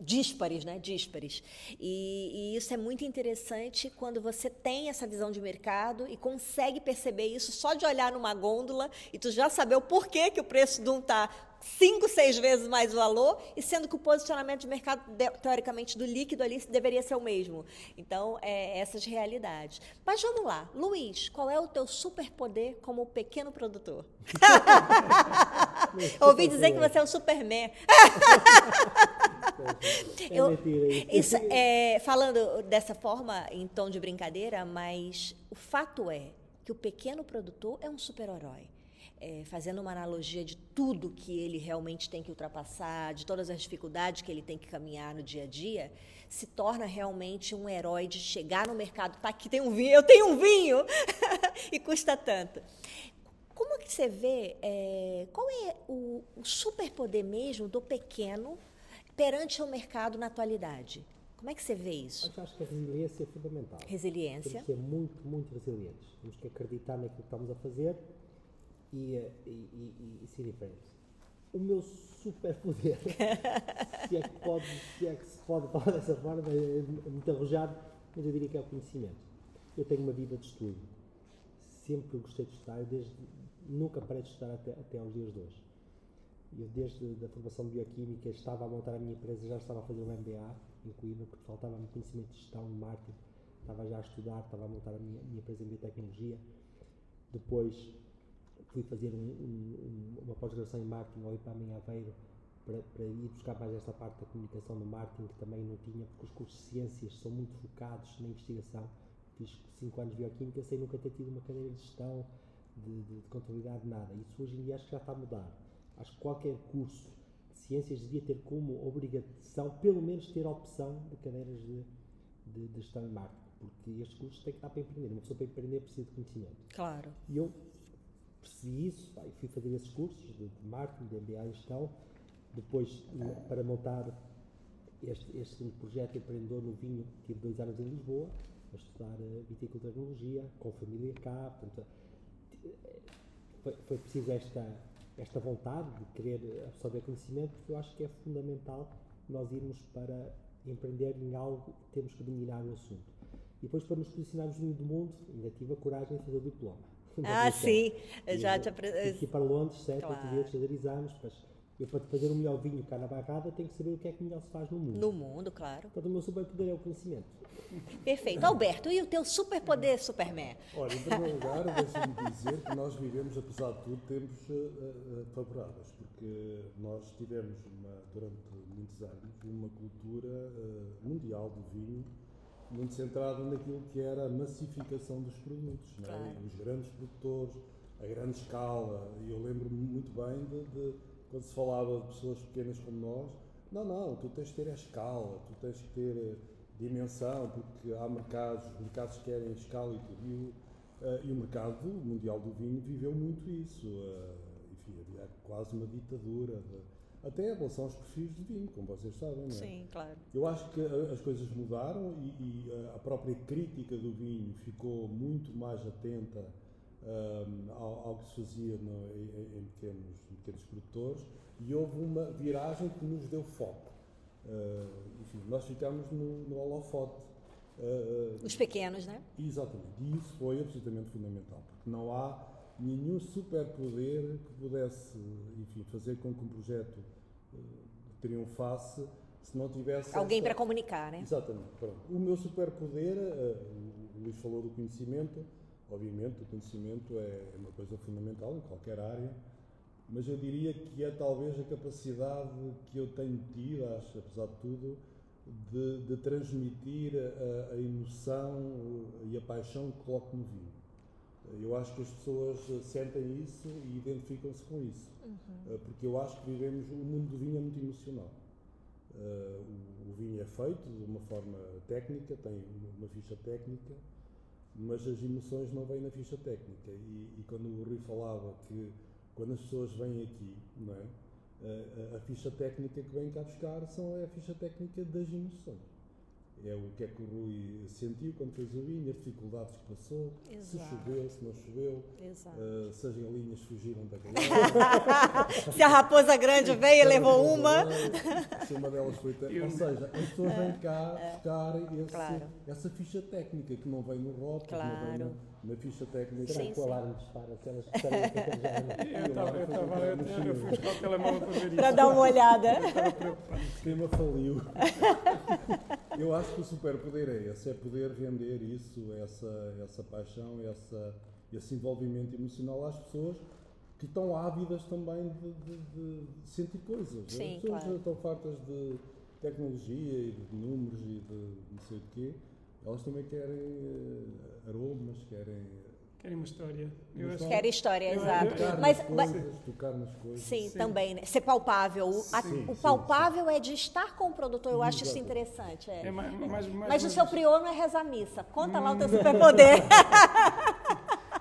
díspares, né? Díspares. E, e isso é muito interessante quando você tem essa visão de mercado e consegue perceber isso só de olhar numa gôndola e tu já saber o porquê que o preço de um tá cinco, seis vezes mais valor, e sendo que o posicionamento de mercado, teoricamente, do líquido ali deveria ser o mesmo. Então, é, essas realidades. Mas vamos lá. Luiz, qual é o teu superpoder como pequeno produtor? Ouvi dizer que você é um superman. É Eu-. Isso é, falando dessa forma, em tom de brincadeira, mas o fato é que o pequeno produtor é um super-herói. É, fazendo uma analogia de tudo que ele realmente tem que ultrapassar, de todas as dificuldades que ele tem que caminhar no dia a dia, se torna realmente um herói de chegar no mercado, tá aqui tem um vinho, eu tenho um vinho e custa tanto. Como que você vê, é, qual é o, o superpoder mesmo do pequeno perante o mercado na atualidade? Como é que você vê isso? Eu acho que a resiliência é fundamental. Resiliência. Temos que ser muito, muito resilientes. Temos que acreditar naquilo que estamos a fazer e, eh, e, e, e ser diferentes. O meu superpoder, se, é pode, se é que se pode falar dessa forma, é muito arrojado, mas eu diria que é o conhecimento. Eu tenho uma vida de estudo. Sempre gostei de estudar, desde, nunca parei de estudar até, até aos dias de hoje. Eu, desde a formação de bioquímica, estava a montar a minha empresa, já estava a fazer um MBA em Coimbra, porque faltava-me conhecimento de gestão, de marketing. Estava já a estudar, estava a montar a minha, minha empresa em biotecnologia. Depois fui fazer um- um- uma pós-graduação em marketing ao IPAM em Aveiro, para, para ir buscar mais esta parte da comunicação do marketing, que também não tinha, porque os cursos de ciências são muito focados na investigação. Fiz 5 anos de bioquímica sem nunca ter tido uma cadeira de gestão, de, de, de contabilidade, nada. Isso hoje em dia acho que já está a mudar. Acho que qualquer curso de ciências devia ter como obrigação, pelo menos ter a opção de cadeiras de, de, de gestão e marketing, porque estes cursos têm que dar para empreender. Uma pessoa para empreender precisa de conhecimento. Claro. E eu percebi isso, pá, e fui fazer esses cursos de, de marketing, de MBA e gestão. Depois, na- para montar este, este projeto empreendedor no vinho, tive dois anos em Lisboa, a estudar eh, viticultura e tecnologia, com família cá. Portanto, eh, foi, foi preciso esta, esta vontade de querer absorver conhecimento, porque eu acho que é fundamental nós irmos para empreender em algo, temos que dominar o assunto. E depois, para nos posicionarmos no do mundo, ainda tive a coragem de fazer o diploma. Ah, sim. E já te Tive que ir para Londres, sete, Claro. oito vezes, fazer exames. Mas eu, para fazer o melhor vinho cá na barrada, tenho que saber o que é que melhor se faz no mundo. No mundo, claro. Portanto, o meu superpoder é o conhecimento. Perfeito. Alberto, e o teu superpoder, Superman? Olha, em primeiro lugar, deixe-me dizer que nós vivemos, apesar de tudo, tempos eh, eh, favoráveis, porque nós tivemos uma- durante muitos anos uma cultura eh, mundial do vinho muito centrada naquilo que era a massificação dos produtos, não é? Claro. os grandes produtores, a grande escala. E eu lembro-me muito bem de, de quando se falava de pessoas pequenas como nós, não, não, tu tens de ter a escala, tu tens de ter dimensão, porque há mercados, os mercados querem escala e tudo. E o, eh, e o mercado mundial do vinho viveu muito isso. eh, enfim, havia quase uma ditadura, de- até em relação aos perfis de vinho, como vocês sabem, é? Sim, claro. Eu acho que uh, as coisas mudaram e, e, uh, a própria crítica do vinho ficou muito mais atenta um, ao, ao que se fazia no- em, em pequenos, em pequenos produtores e houve uma viragem que nos deu foco. Uh, enfim, nós ficámos no, no holofote. Uh, uh, Os pequenos, né? Exatamente, e isso foi absolutamente fundamental, porque não há nenhum superpoder que pudesse, enfim, fazer com que um projeto eh, triunfasse se não tivesse Alguém essa- para comunicar, né? Exatamente. Pronto. O meu superpoder, eh, o Luís falou do conhecimento, Obviamente, o conhecimento é uma coisa fundamental em qualquer área, mas eu diria que é talvez a capacidade que eu tenho tido, acho, apesar de tudo, de, de transmitir a, a, emoção e a paixão que coloco no vinho. Eu acho que as pessoas sentem isso e identificam-se com isso, uhum. porque eu acho que vivemos, o mundo do vinho é muito emocional. Uh, o, o, vinho é feito de uma forma técnica, tem uma ficha técnica, mas as emoções não vêm na ficha técnica. E, e quando o Rui falava que quando as pessoas vêm aqui, não é? A, a, a, ficha técnica que vem cá buscar são é a ficha técnica das emoções. É o que é que o Rui sentiu quando fez o vinho, as dificuldades que passou, Exato. se choveu, se não choveu, uh, se as galinhas fugiram da galinha. se a raposa grande veio e levou uma. se uma delas foi. Ter... Ou seja, as pessoas vêm cá é. buscar esse, claro. essa ficha técnica que não vem no rótulo, claro. que não vem no na ficha técnica. Será que o alarme dispara se elas disparem Eu fui buscar o telemóvel para ver isso. Para dar uma olhada. O sistema faliu. Eu acho que o superpoder é esse, é poder vender isso, essa, essa paixão, essa, esse envolvimento emocional às pessoas que estão ávidas também de, de, de sentir coisas. Sim, As pessoas claro. estão fartas de tecnologia e de números e de não sei o quê elas também querem uh, aromas, querem. Querem uma história. Eu acho... Querem história, eu, exato. Tocar mas, nas mas, tocar nas coisas. Sim, sim. também, né? Ser palpável. O, sim, a, o palpável sim, é de estar com o produtor, eu acho isso interessante. É. É, mas, mas, mas, o seu prior não é rezar missa. Conta hum. lá o teu superpoder.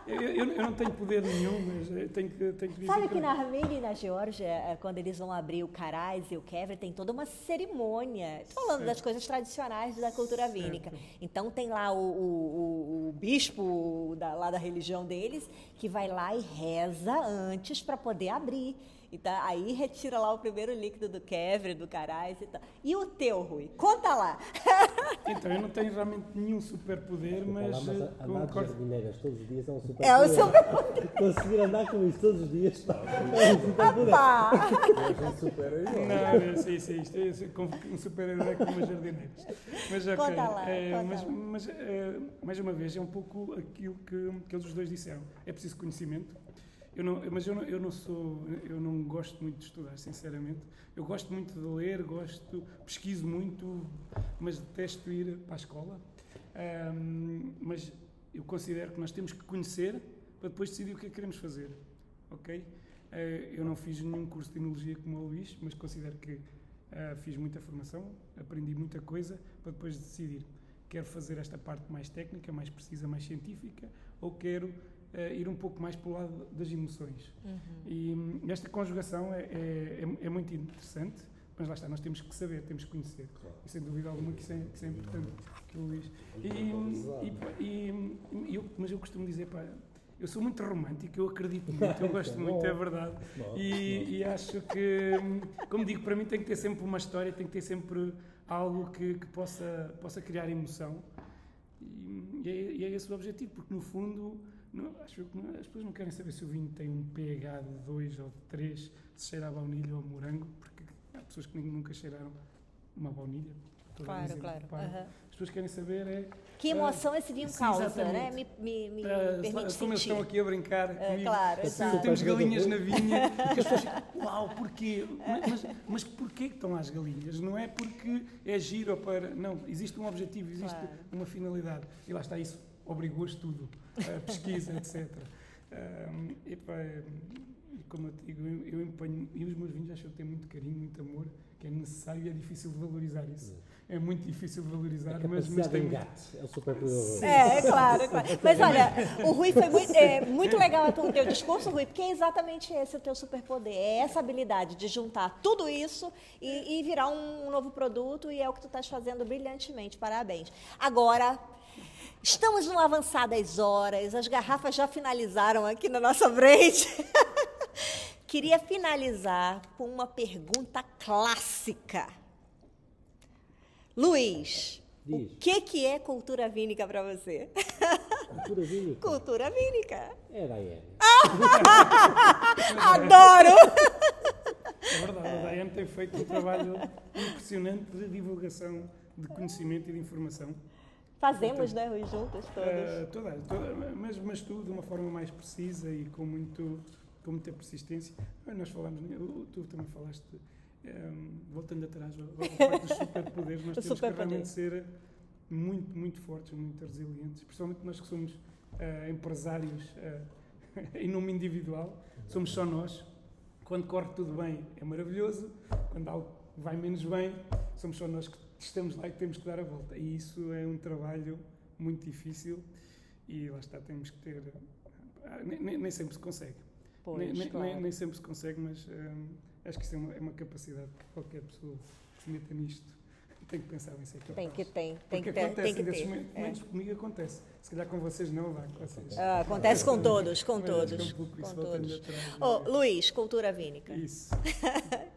Eu, eu, eu, não tenho poder nenhum, mas tenho que, tenho que. Sabe que, na Armênia e na Geórgia, é, quando eles vão abrir o Carais e o Kevre, tem toda uma cerimônia. Falando certo. das coisas tradicionais da cultura vínica. Então tem lá o, o, o bispo da, lá da religião deles que vai lá e reza antes para poder abrir. Então, aí retira lá o primeiro líquido do Kevre, do Carais e tal. E o teu, Rui? Conta lá. Então, eu não tenho realmente nenhum superpoder, mas... Lá, mas eh, andar de jardineiras todos os dias é um superpoder. É o superpoder. Conseguir andar com isso todos os dias é um superpoder. É um super-herói. Não, sim, sim, isto é um super-herói com umas jardineiras. Mas, okay, conta lá, é, conta mas, lá. mas é, mais uma vez, é um pouco aquilo que, que eles os dois disseram. É preciso conhecimento, eu não, mas eu não, eu não sou, eu não gosto muito de estudar, sinceramente. Eu gosto muito de ler, gosto, pesquiso muito, mas detesto ir para a escola. Um, mas eu considero que nós temos que conhecer para depois decidir o que é que queremos fazer, ok? Uh, eu não fiz nenhum curso de enologia como o Luís, mas considero que uh, fiz muita formação, aprendi muita coisa para depois decidir. Quero fazer esta parte mais técnica, mais precisa, mais científica, ou quero uh, ir um pouco mais para o lado das emoções. Uhum. E um, esta conjugação é, é, é, é, muito interessante, mas lá está, nós temos que saber, temos que conhecer. Claro. E sem dúvida alguma que isso é, que isso é importante, que o Luís. E, e, e, eu, mas eu costumo dizer, pá, eu sou muito romântico, eu acredito muito, eu gosto muito, é verdade. E, e, acho que, hum, como digo, para mim tem que ter sempre uma história, tem que ter sempre algo que, que possa, possa criar emoção. E, e, é, e é esse o objetivo, porque no fundo não, acho que não, as pessoas não querem saber se o vinho tem um pH de 2 ou de 3, se cheira a baunilha ou a morango, porque há pessoas que nunca cheiraram uma baunilha. Claro, claro. Uhum. As pessoas querem saber é. Que emoção uh, esse vinho sim, causa, né? Me, me, me uh, permite Como eles estão aqui a brincar. Uh, claro, exato. Temos galinhas na vinha e as pessoas uau, porquê? Mas, mas porquê que estão lá as galinhas? Não é porque é giro para. Não, existe um objetivo, existe claro. uma finalidade. E lá está isso obrigou a estudo, a pesquisa, etc. Um, e, pá, como eu digo, eu, eu empenho, e os meus vinhos acho que têm muito carinho, muito amor, que é necessário e é difícil de valorizar isso. É muito difícil de valorizar, a mas, mas tem engate, é o super poderoso. É, é claro, é claro. Mas olha, o Rui foi muito, é, muito legal o teu discurso, Rui, porque é exatamente esse o teu superpoder. É essa habilidade de juntar tudo isso e, e virar um, um novo produto, e é o que tu estás fazendo brilhantemente. Parabéns. Agora, Estamos no avançar das horas, as garrafas já finalizaram aqui na nossa frente. Queria finalizar com uma pergunta clássica. Luiz, Diz. o que, que é cultura vínica para você? Cultura vínica? Cultura vínica. É Daiane. Adoro! É verdade, a Daiane tem feito um trabalho impressionante de divulgação de conhecimento e de informação Fazemos, né, os juntas todas. Uh, toda, toda, mas, mas tudo de uma forma mais precisa e com, muito, com muita persistência. Nós falamos, tu também falaste, um, voltando atrás, ao dos superpoderes, nós temos super que realmente ser muito, muito fortes, muito resilientes, principalmente nós que somos uh, empresários uh, em nome individual, somos só nós. Quando corre tudo bem é maravilhoso, quando algo vai menos bem, somos só nós que estamos lá e temos que dar a volta. E isso é um trabalho muito difícil e lá está, temos que ter. Ah, nem, nem sempre se consegue. Pois, nem, claro. nem, nem, sempre se consegue, mas hum, acho que isso é uma, é uma capacidade que qualquer pessoa que se meta nisto tem que pensar em ser capaz. Tem que tem, tem Porque que ter, acontece tem que ter. momentos, É. momentos comigo acontece. Se calhar com vocês não vai. Com vocês. Ah, acontece com todos, com todos, um com todos. Oh, Luiz, cultura vínica. Isso.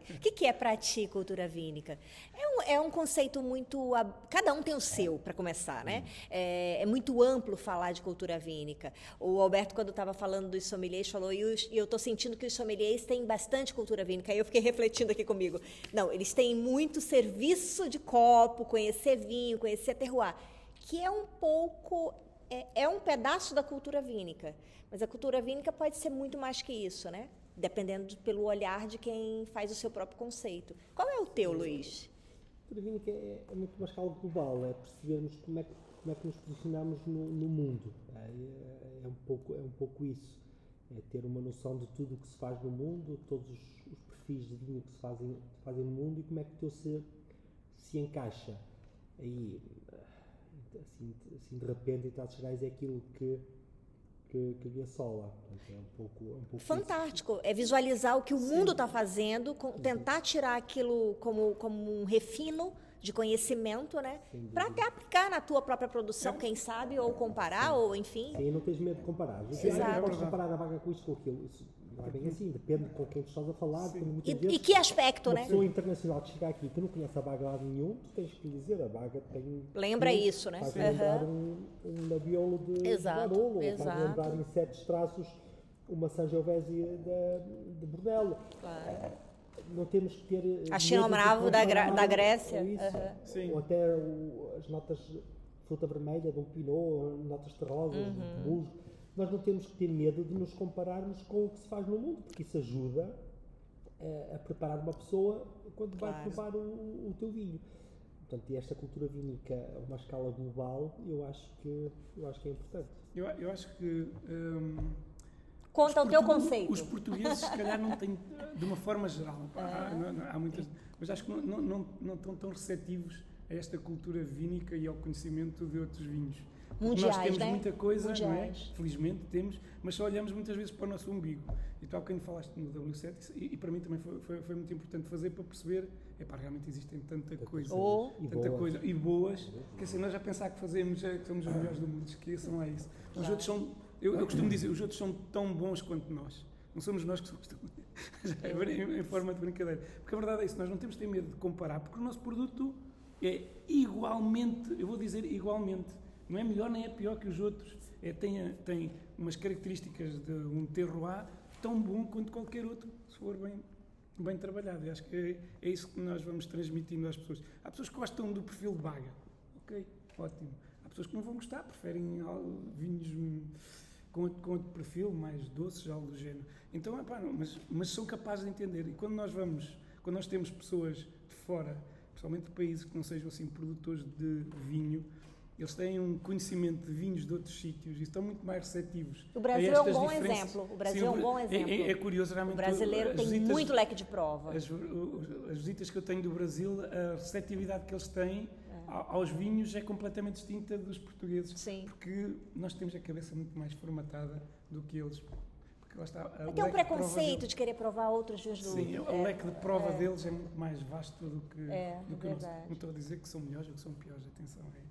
O que, que é para ti cultura vínica? É um, é um conceito muito. ab- Cada um tem o seu, para começar, né? É, é muito amplo falar de cultura vínica. O Alberto, quando estava falando dos sommeliers, falou, e e eu estou sentindo que os sommeliers têm bastante cultura vínica. Aí eu fiquei refletindo aqui comigo. Não, eles têm muito serviço de copo, conhecer vinho, conhecer terroir, que é um pouco. É, é um pedaço da cultura vínica. Mas a cultura vínica pode ser muito mais que isso, né? Dependendo de- pelo olhar de quem faz o seu próprio conceito. Qual é o teu, Luiz? A cultura vínica é, é muito uma escala global, é percebermos como é que, como é que nos posicionamos no, no mundo. É, é, é um pouco, é um pouco isso. É ter uma noção de tudo o que se faz no mundo, todos os, os perfis de vinho que se fazem, fazem no mundo e como é que o teu se, se encaixa. Aí, assim, assim de repente, em traços gerais, é aquilo que, que, que lhe assola. É um pouco, é um pouco isso. Fantástico. É visualizar o que o mundo está fazendo, com- tentar tirar aquilo como, como um refino de conhecimento, né? Para até aplicar na tua própria produção, quem sabe, ou comparar, ou enfim. Sim, não tens medo de comparar. Não Exato. podes comparar a vaga com isto com aquilo. Isso não é bem assim, depende com quem tu estás a falar. E, vezes, e que aspecto, uma né? pessoa internacional que chega aqui que não conhece a vaga lá de nenhum, tu tens que lhe dizer, a vaga tem... Lembra tem- isso, né? Faz lembrar um, um labiolo de Exato, Barolo, ou exato. faz lembrar em certos traços uma Sangiovese de, de Brunello. Claro. Não temos que ter... eh, A medo Chenin de Bravo da comparar da Grécia. ou isso. Sim. Ou até o- as notas de fruta vermelha de um pinot, notas terrosas, Uhum. de musgo. Nós não temos que ter medo de nos compararmos com o que se faz no mundo, porque isso ajuda eh, a preparar uma pessoa quando vai Claro. provar o, o teu vinho. Portanto, e esta cultura vínica a uma escala global, eu acho que, eu acho que é importante. Eu, eu acho que. hum, Conta o teu conceito. Os portugueses, se calhar, não têm, de uma forma geral, pá, Ah. há, não- não- há muitas, mas acho que não, não, não, não estão tão receptivos a esta cultura vínica e ao conhecimento de outros vinhos. Mundiais, Nós temos né? muita coisa, não é? Mundiais. Felizmente temos, mas só olhamos muitas vezes para o nosso umbigo. E tu há bocadinho falaste no W7 e, e para mim também foi, foi, foi muito importante fazer para perceber, epá, realmente existem tanta coisa, Oh. E tanta boas. coisa, e boas, que assim, nós já pensar que fazemos, é, que somos os melhores do mundo, esqueçam lá isso. Os outros são, eu, eu costumo dizer, os outros são tão bons quanto nós. Não somos nós que somos tão Já é em, em forma de brincadeira. Porque a verdade é isso, nós não temos de ter medo de comparar, porque o nosso produto é igualmente, eu vou dizer igualmente, não é melhor nem é pior que os outros. É, tem, tem umas características de um terroir tão bom quanto qualquer outro, se for bem, bem trabalhado. E acho que é, é isso que nós vamos transmitindo às pessoas. Há pessoas que gostam do perfil de baga. Ok, ótimo. Há pessoas que não vão gostar, preferem vinhos hum, com outro, com outro perfil, mais doces, algo do género. Então, epá, não, mas, mas são capazes de entender. E quando nós vamos, quando nós temos pessoas de fora, principalmente de países que não sejam assim produtores de vinho, eles têm um conhecimento de vinhos de outros sítios e estão muito mais receptivos. O Brasil é um bom diferenças. exemplo. O Brasil Sim, é um bom é- exemplo. É, é curioso, realmente. O brasileiro as tem visitas- muito leque de prova. as, as visitas que eu tenho do Brasil, a receptividade que eles têm É. aos vinhos é completamente distinta dos portugueses. Sim. Porque nós temos a cabeça muito mais formatada do que eles. Porque lá está. Até um de preconceito deles- de querer provar outros vinhos do Sim, o é. leque de prova deles é muito mais vasto do que, É, do que o nosso. Não estou a dizer que são melhores ou que são piores, atenção. É.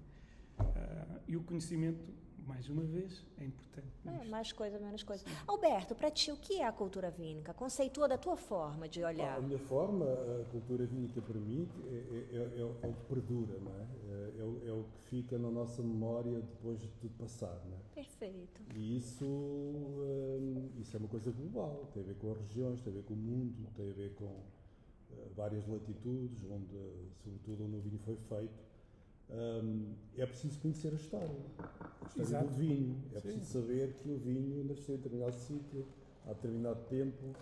Ah, e o conhecimento, mais uma vez, é importante. É, mais coisa, menos coisa. Alberto, para ti, o que é a cultura vínica? Conceitua da tua forma de olhar. A minha forma, a cultura vínica para mim, é, é- é- é o- é que perdura, não é? É, é o, é o que fica na nossa memória depois de tudo passar, não é? Perfeito. E isso, hum, isso é uma coisa global, tem a ver com as regiões, tem a ver com o mundo, tem a ver com eh, várias latitudes, onde, sobretudo onde o vinho foi feito. Hum, é preciso conhecer a história, a história Exato. do vinho. É Sim. preciso saber que o vinho nasceu em determinado sítio, há determinado tempo.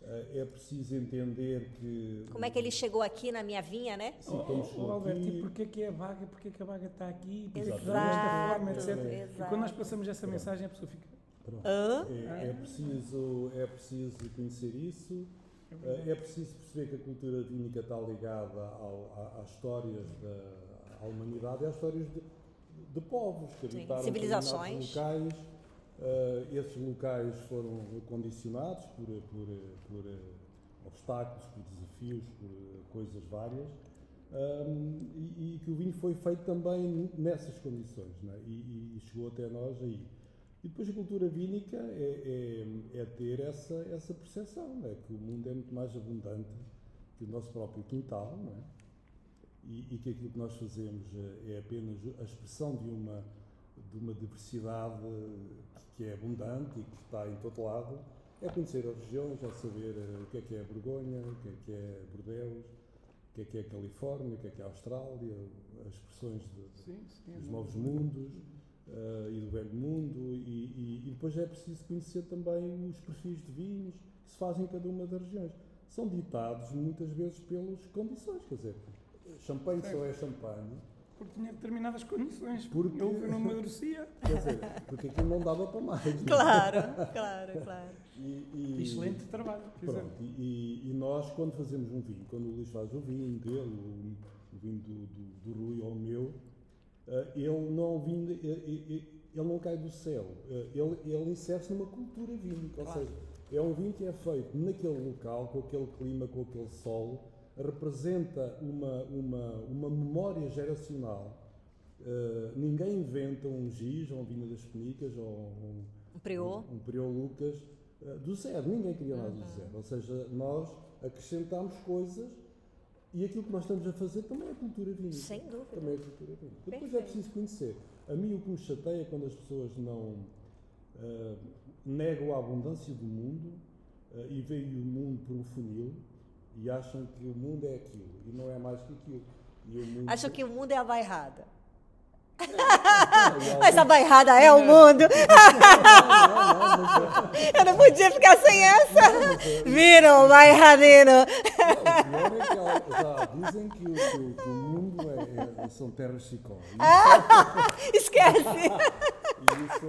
Eh, é preciso entender que. Como é que ele chegou aqui na minha vinha, né? Sim, como chegou oh, Alberto, aqui. e porquê que é a vaga? Porquê que a vaga está aqui? Porquê que Exato, está desta forma, etc. E quando nós passamos essa mensagem, a pessoa fica. Pronto. Hã? É, é preciso, é preciso conhecer isso. Eh, É preciso perceber que a cultura vínica está ligada ao- a- às histórias da à humanidade às histórias de, de povos que Sim, habitaram civilizações. locais. Eh, esses locais foram condicionados por, por, por eh, obstáculos, por desafios, por eh, coisas várias. Um, e, e que o vinho foi feito também nessas condições é? e, e- chegou até nós aí. E depois a cultura vínica é, é- é ter essa, essa percepção, é? que o mundo é muito mais abundante que o nosso próprio quintal, não é? E, e que aquilo que nós fazemos eh, é apenas a expressão de uma, de uma diversidade que é abundante e que está em todo lado. É conhecer as regiões, é saber eh, o que é que é Borgonha, o que é que é Bordeaux, o que é que é Califórnia, o que é que é Austrália, as expressões de, Sim, sim. dos novos mundos eh, e do velho mundo e, e- e depois é preciso conhecer também os perfis de vinhos que se fazem em cada uma das regiões. São ditados muitas vezes pelas condições, quer dizer, champanhe só é champanhe, Porque tinha determinadas condições. Porque- Eu não amadurecia. quer dizer, porque aquilo não dava para mais. não é? Claro, claro, claro. E- e- Excelente trabalho. Pronto, e, e- nós, quando fazemos um vinho, quando o Luís faz o vinho dele, o, o vinho do, do, do Rui ou o meu, eh, ele não vinho, eh, eh, ele não cai do céu, ele, ele insere-se numa cultura vínica, ou seja, é um vinho que é feito naquele local, com aquele clima, com aquele solo, representa uma, uma, uma memória geracional. Eh, ninguém inventa um giz, ou um vinho das penicas, ou um, Um priô. um, um Lucas eh, do zero, ninguém cria nada do zero. Ou seja, nós acrescentamos coisas e aquilo que nós estamos a fazer também é cultura vínica. Sem dúvida. Também é cultura vínica. Depois é preciso conhecer. A mim o que me chateia é quando as pessoas não eh, negam a abundância do mundo e veem o mundo por um funil e acham que o mundo é aquilo e não é mais que aquilo. E o mundo Acho que o mundo é a bairrada. e Mas a bairrada é o mundo. É- Eu não podia ficar sem essa. Viram, bairradino. Não, o pior é que ela- já dizem que o, que mundo é, é- são terras chicó. E Esquece. Isso,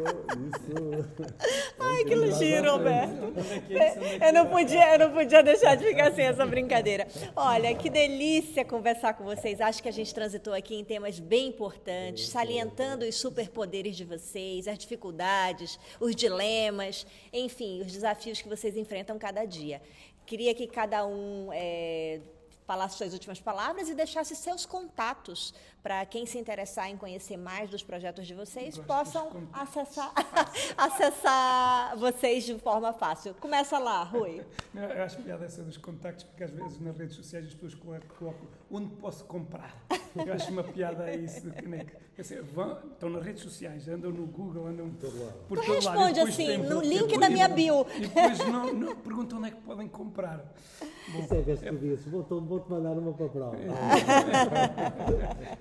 isso. Ai, que giro, Roberto. É é é Eu não, podia, eu não podia deixar de ficar sem essa brincadeira. Olha, que delícia conversar com vocês. Acho que a gente transitou aqui em temas bem importantes, salientando os superpoderes de vocês, as dificuldades, os dilemas, enfim, os desafios que vocês enfrentam cada dia. Queria que cada um eh, falasse suas últimas palavras e deixasse seus contatos para quem se interessar em conhecer mais dos projetos de vocês possam contatos. acessar, acessar vocês de forma fácil. Começa lá, Rui. Não, Eu acho piada essa dos contactos, porque às vezes nas redes sociais as pessoas colo- colocam onde posso comprar. Eu acho uma piada isso. que nem que- quer dizer, vão- estão nas redes sociais, andam no Google, andam por Tu todo lado, e responde depois assim, no link da minha bio. E depois não, não, perguntam onde é que podem comprar. Isso é que tu vou-te vou-te mandar uma para a prova.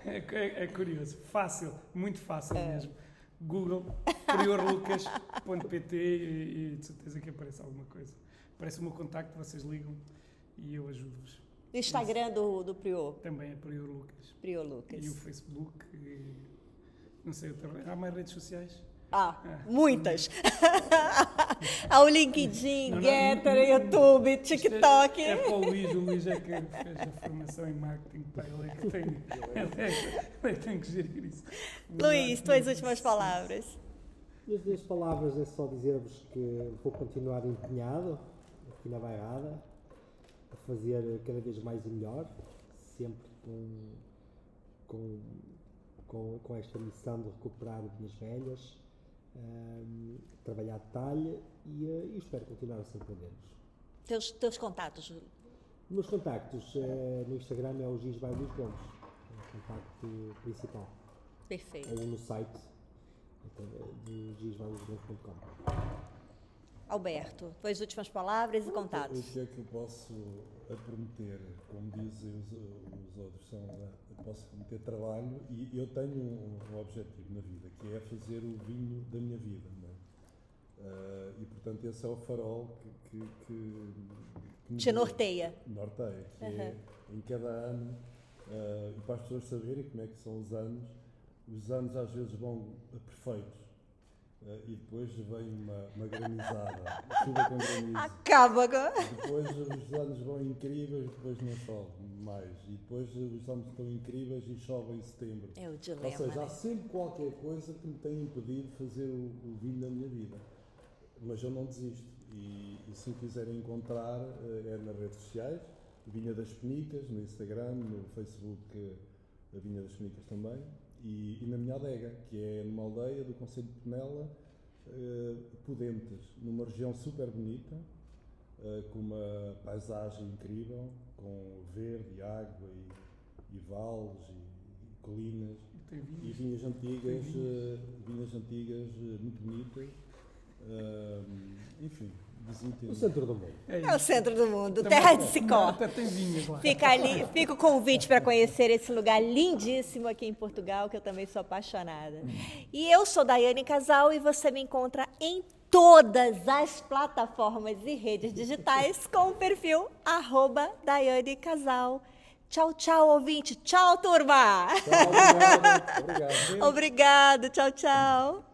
É, é- é curioso, fácil, muito fácil mesmo. Google, priorlucas.pt e, e de certeza que aparece alguma coisa. Aparece o meu contacto, vocês ligam e eu ajudo-vos. Instagram do, do Prior, Também é Prior Lucas. Prior E o Lucas. Facebook, e, não sei, há mais redes sociais? Ah, É. muitas. Há o LinkedIn, Não, não, Getter, não, YouTube, é- TikTok. É, para o Luís, o Luís é que fez a formação em marketing, pá, ele é que tem, ele é, é tem que gerir isso. Luís, tuas últimas palavras. Minhas duas palavras é só dizer-vos que vou continuar empenhado aqui na Bairrada a fazer cada vez mais e melhor, sempre com, com, com, com esta missão de recuperar vinhas velhas, trabalhar detalhe e, eh, e espero continuar a surpreender-vos. Teus, teus contatos. Meus contactos eh, no Instagram é o Giz Luís Gomes, é o contacto principal, Perfeito. ou no site então, do gisbyluisgomes.com. Alberto, tuas últimas palavras e O contatos. que é que eu posso prometer? Como dizem os, os outros, são, eh, eu posso prometer trabalho e eu tenho um, um objetivo na vida, que é fazer o vinho da minha vida. É? Eh, e, portanto, esse é o farol que, que, que, que me Te norteia. Norteia, que é em cada ano, eh, e para as pessoas saberem como é que são os anos, os anos às vezes vão perfeitos. Eh, e depois vem uma, uma granizada, chuva com granizo. Acaba. Depois os anos vão incríveis, depois não chove mais. E depois os anos estão incríveis e chove em setembro. É o Ou dilema, seja, há né? sempre qualquer coisa que me tem impedido de fazer o, o vinho da minha vida. Mas eu não desisto. E, e se me quiserem encontrar, eh, é nas redes sociais, Vinha das Penicas, no Instagram, no Facebook, eh, a Vinha das Penicas também. E, e na minha adega, que é numa aldeia do Conselho de Penela, eh, Pudentes, numa região super bonita, eh, com uma paisagem incrível, com verde, água e, e vales e, e colinas Tem e vinhas antigas, eh, vinhas antigas muito bonitas. Enfim. O centro do mundo. É É o centro do mundo, Também- terra de Sicó. Até tem vinhos lá. Fica ali, fica o convite para conhecer esse lugar lindíssimo aqui em Portugal, que eu também sou apaixonada. E eu sou Daiane Casal e você me encontra em todas as plataformas e redes digitais com o perfil arroba Daiane Casal. Tchau, tchau, ouvinte. Tchau, turma. Tchau, obrigado. obrigado. Obrigado. Tchau, tchau.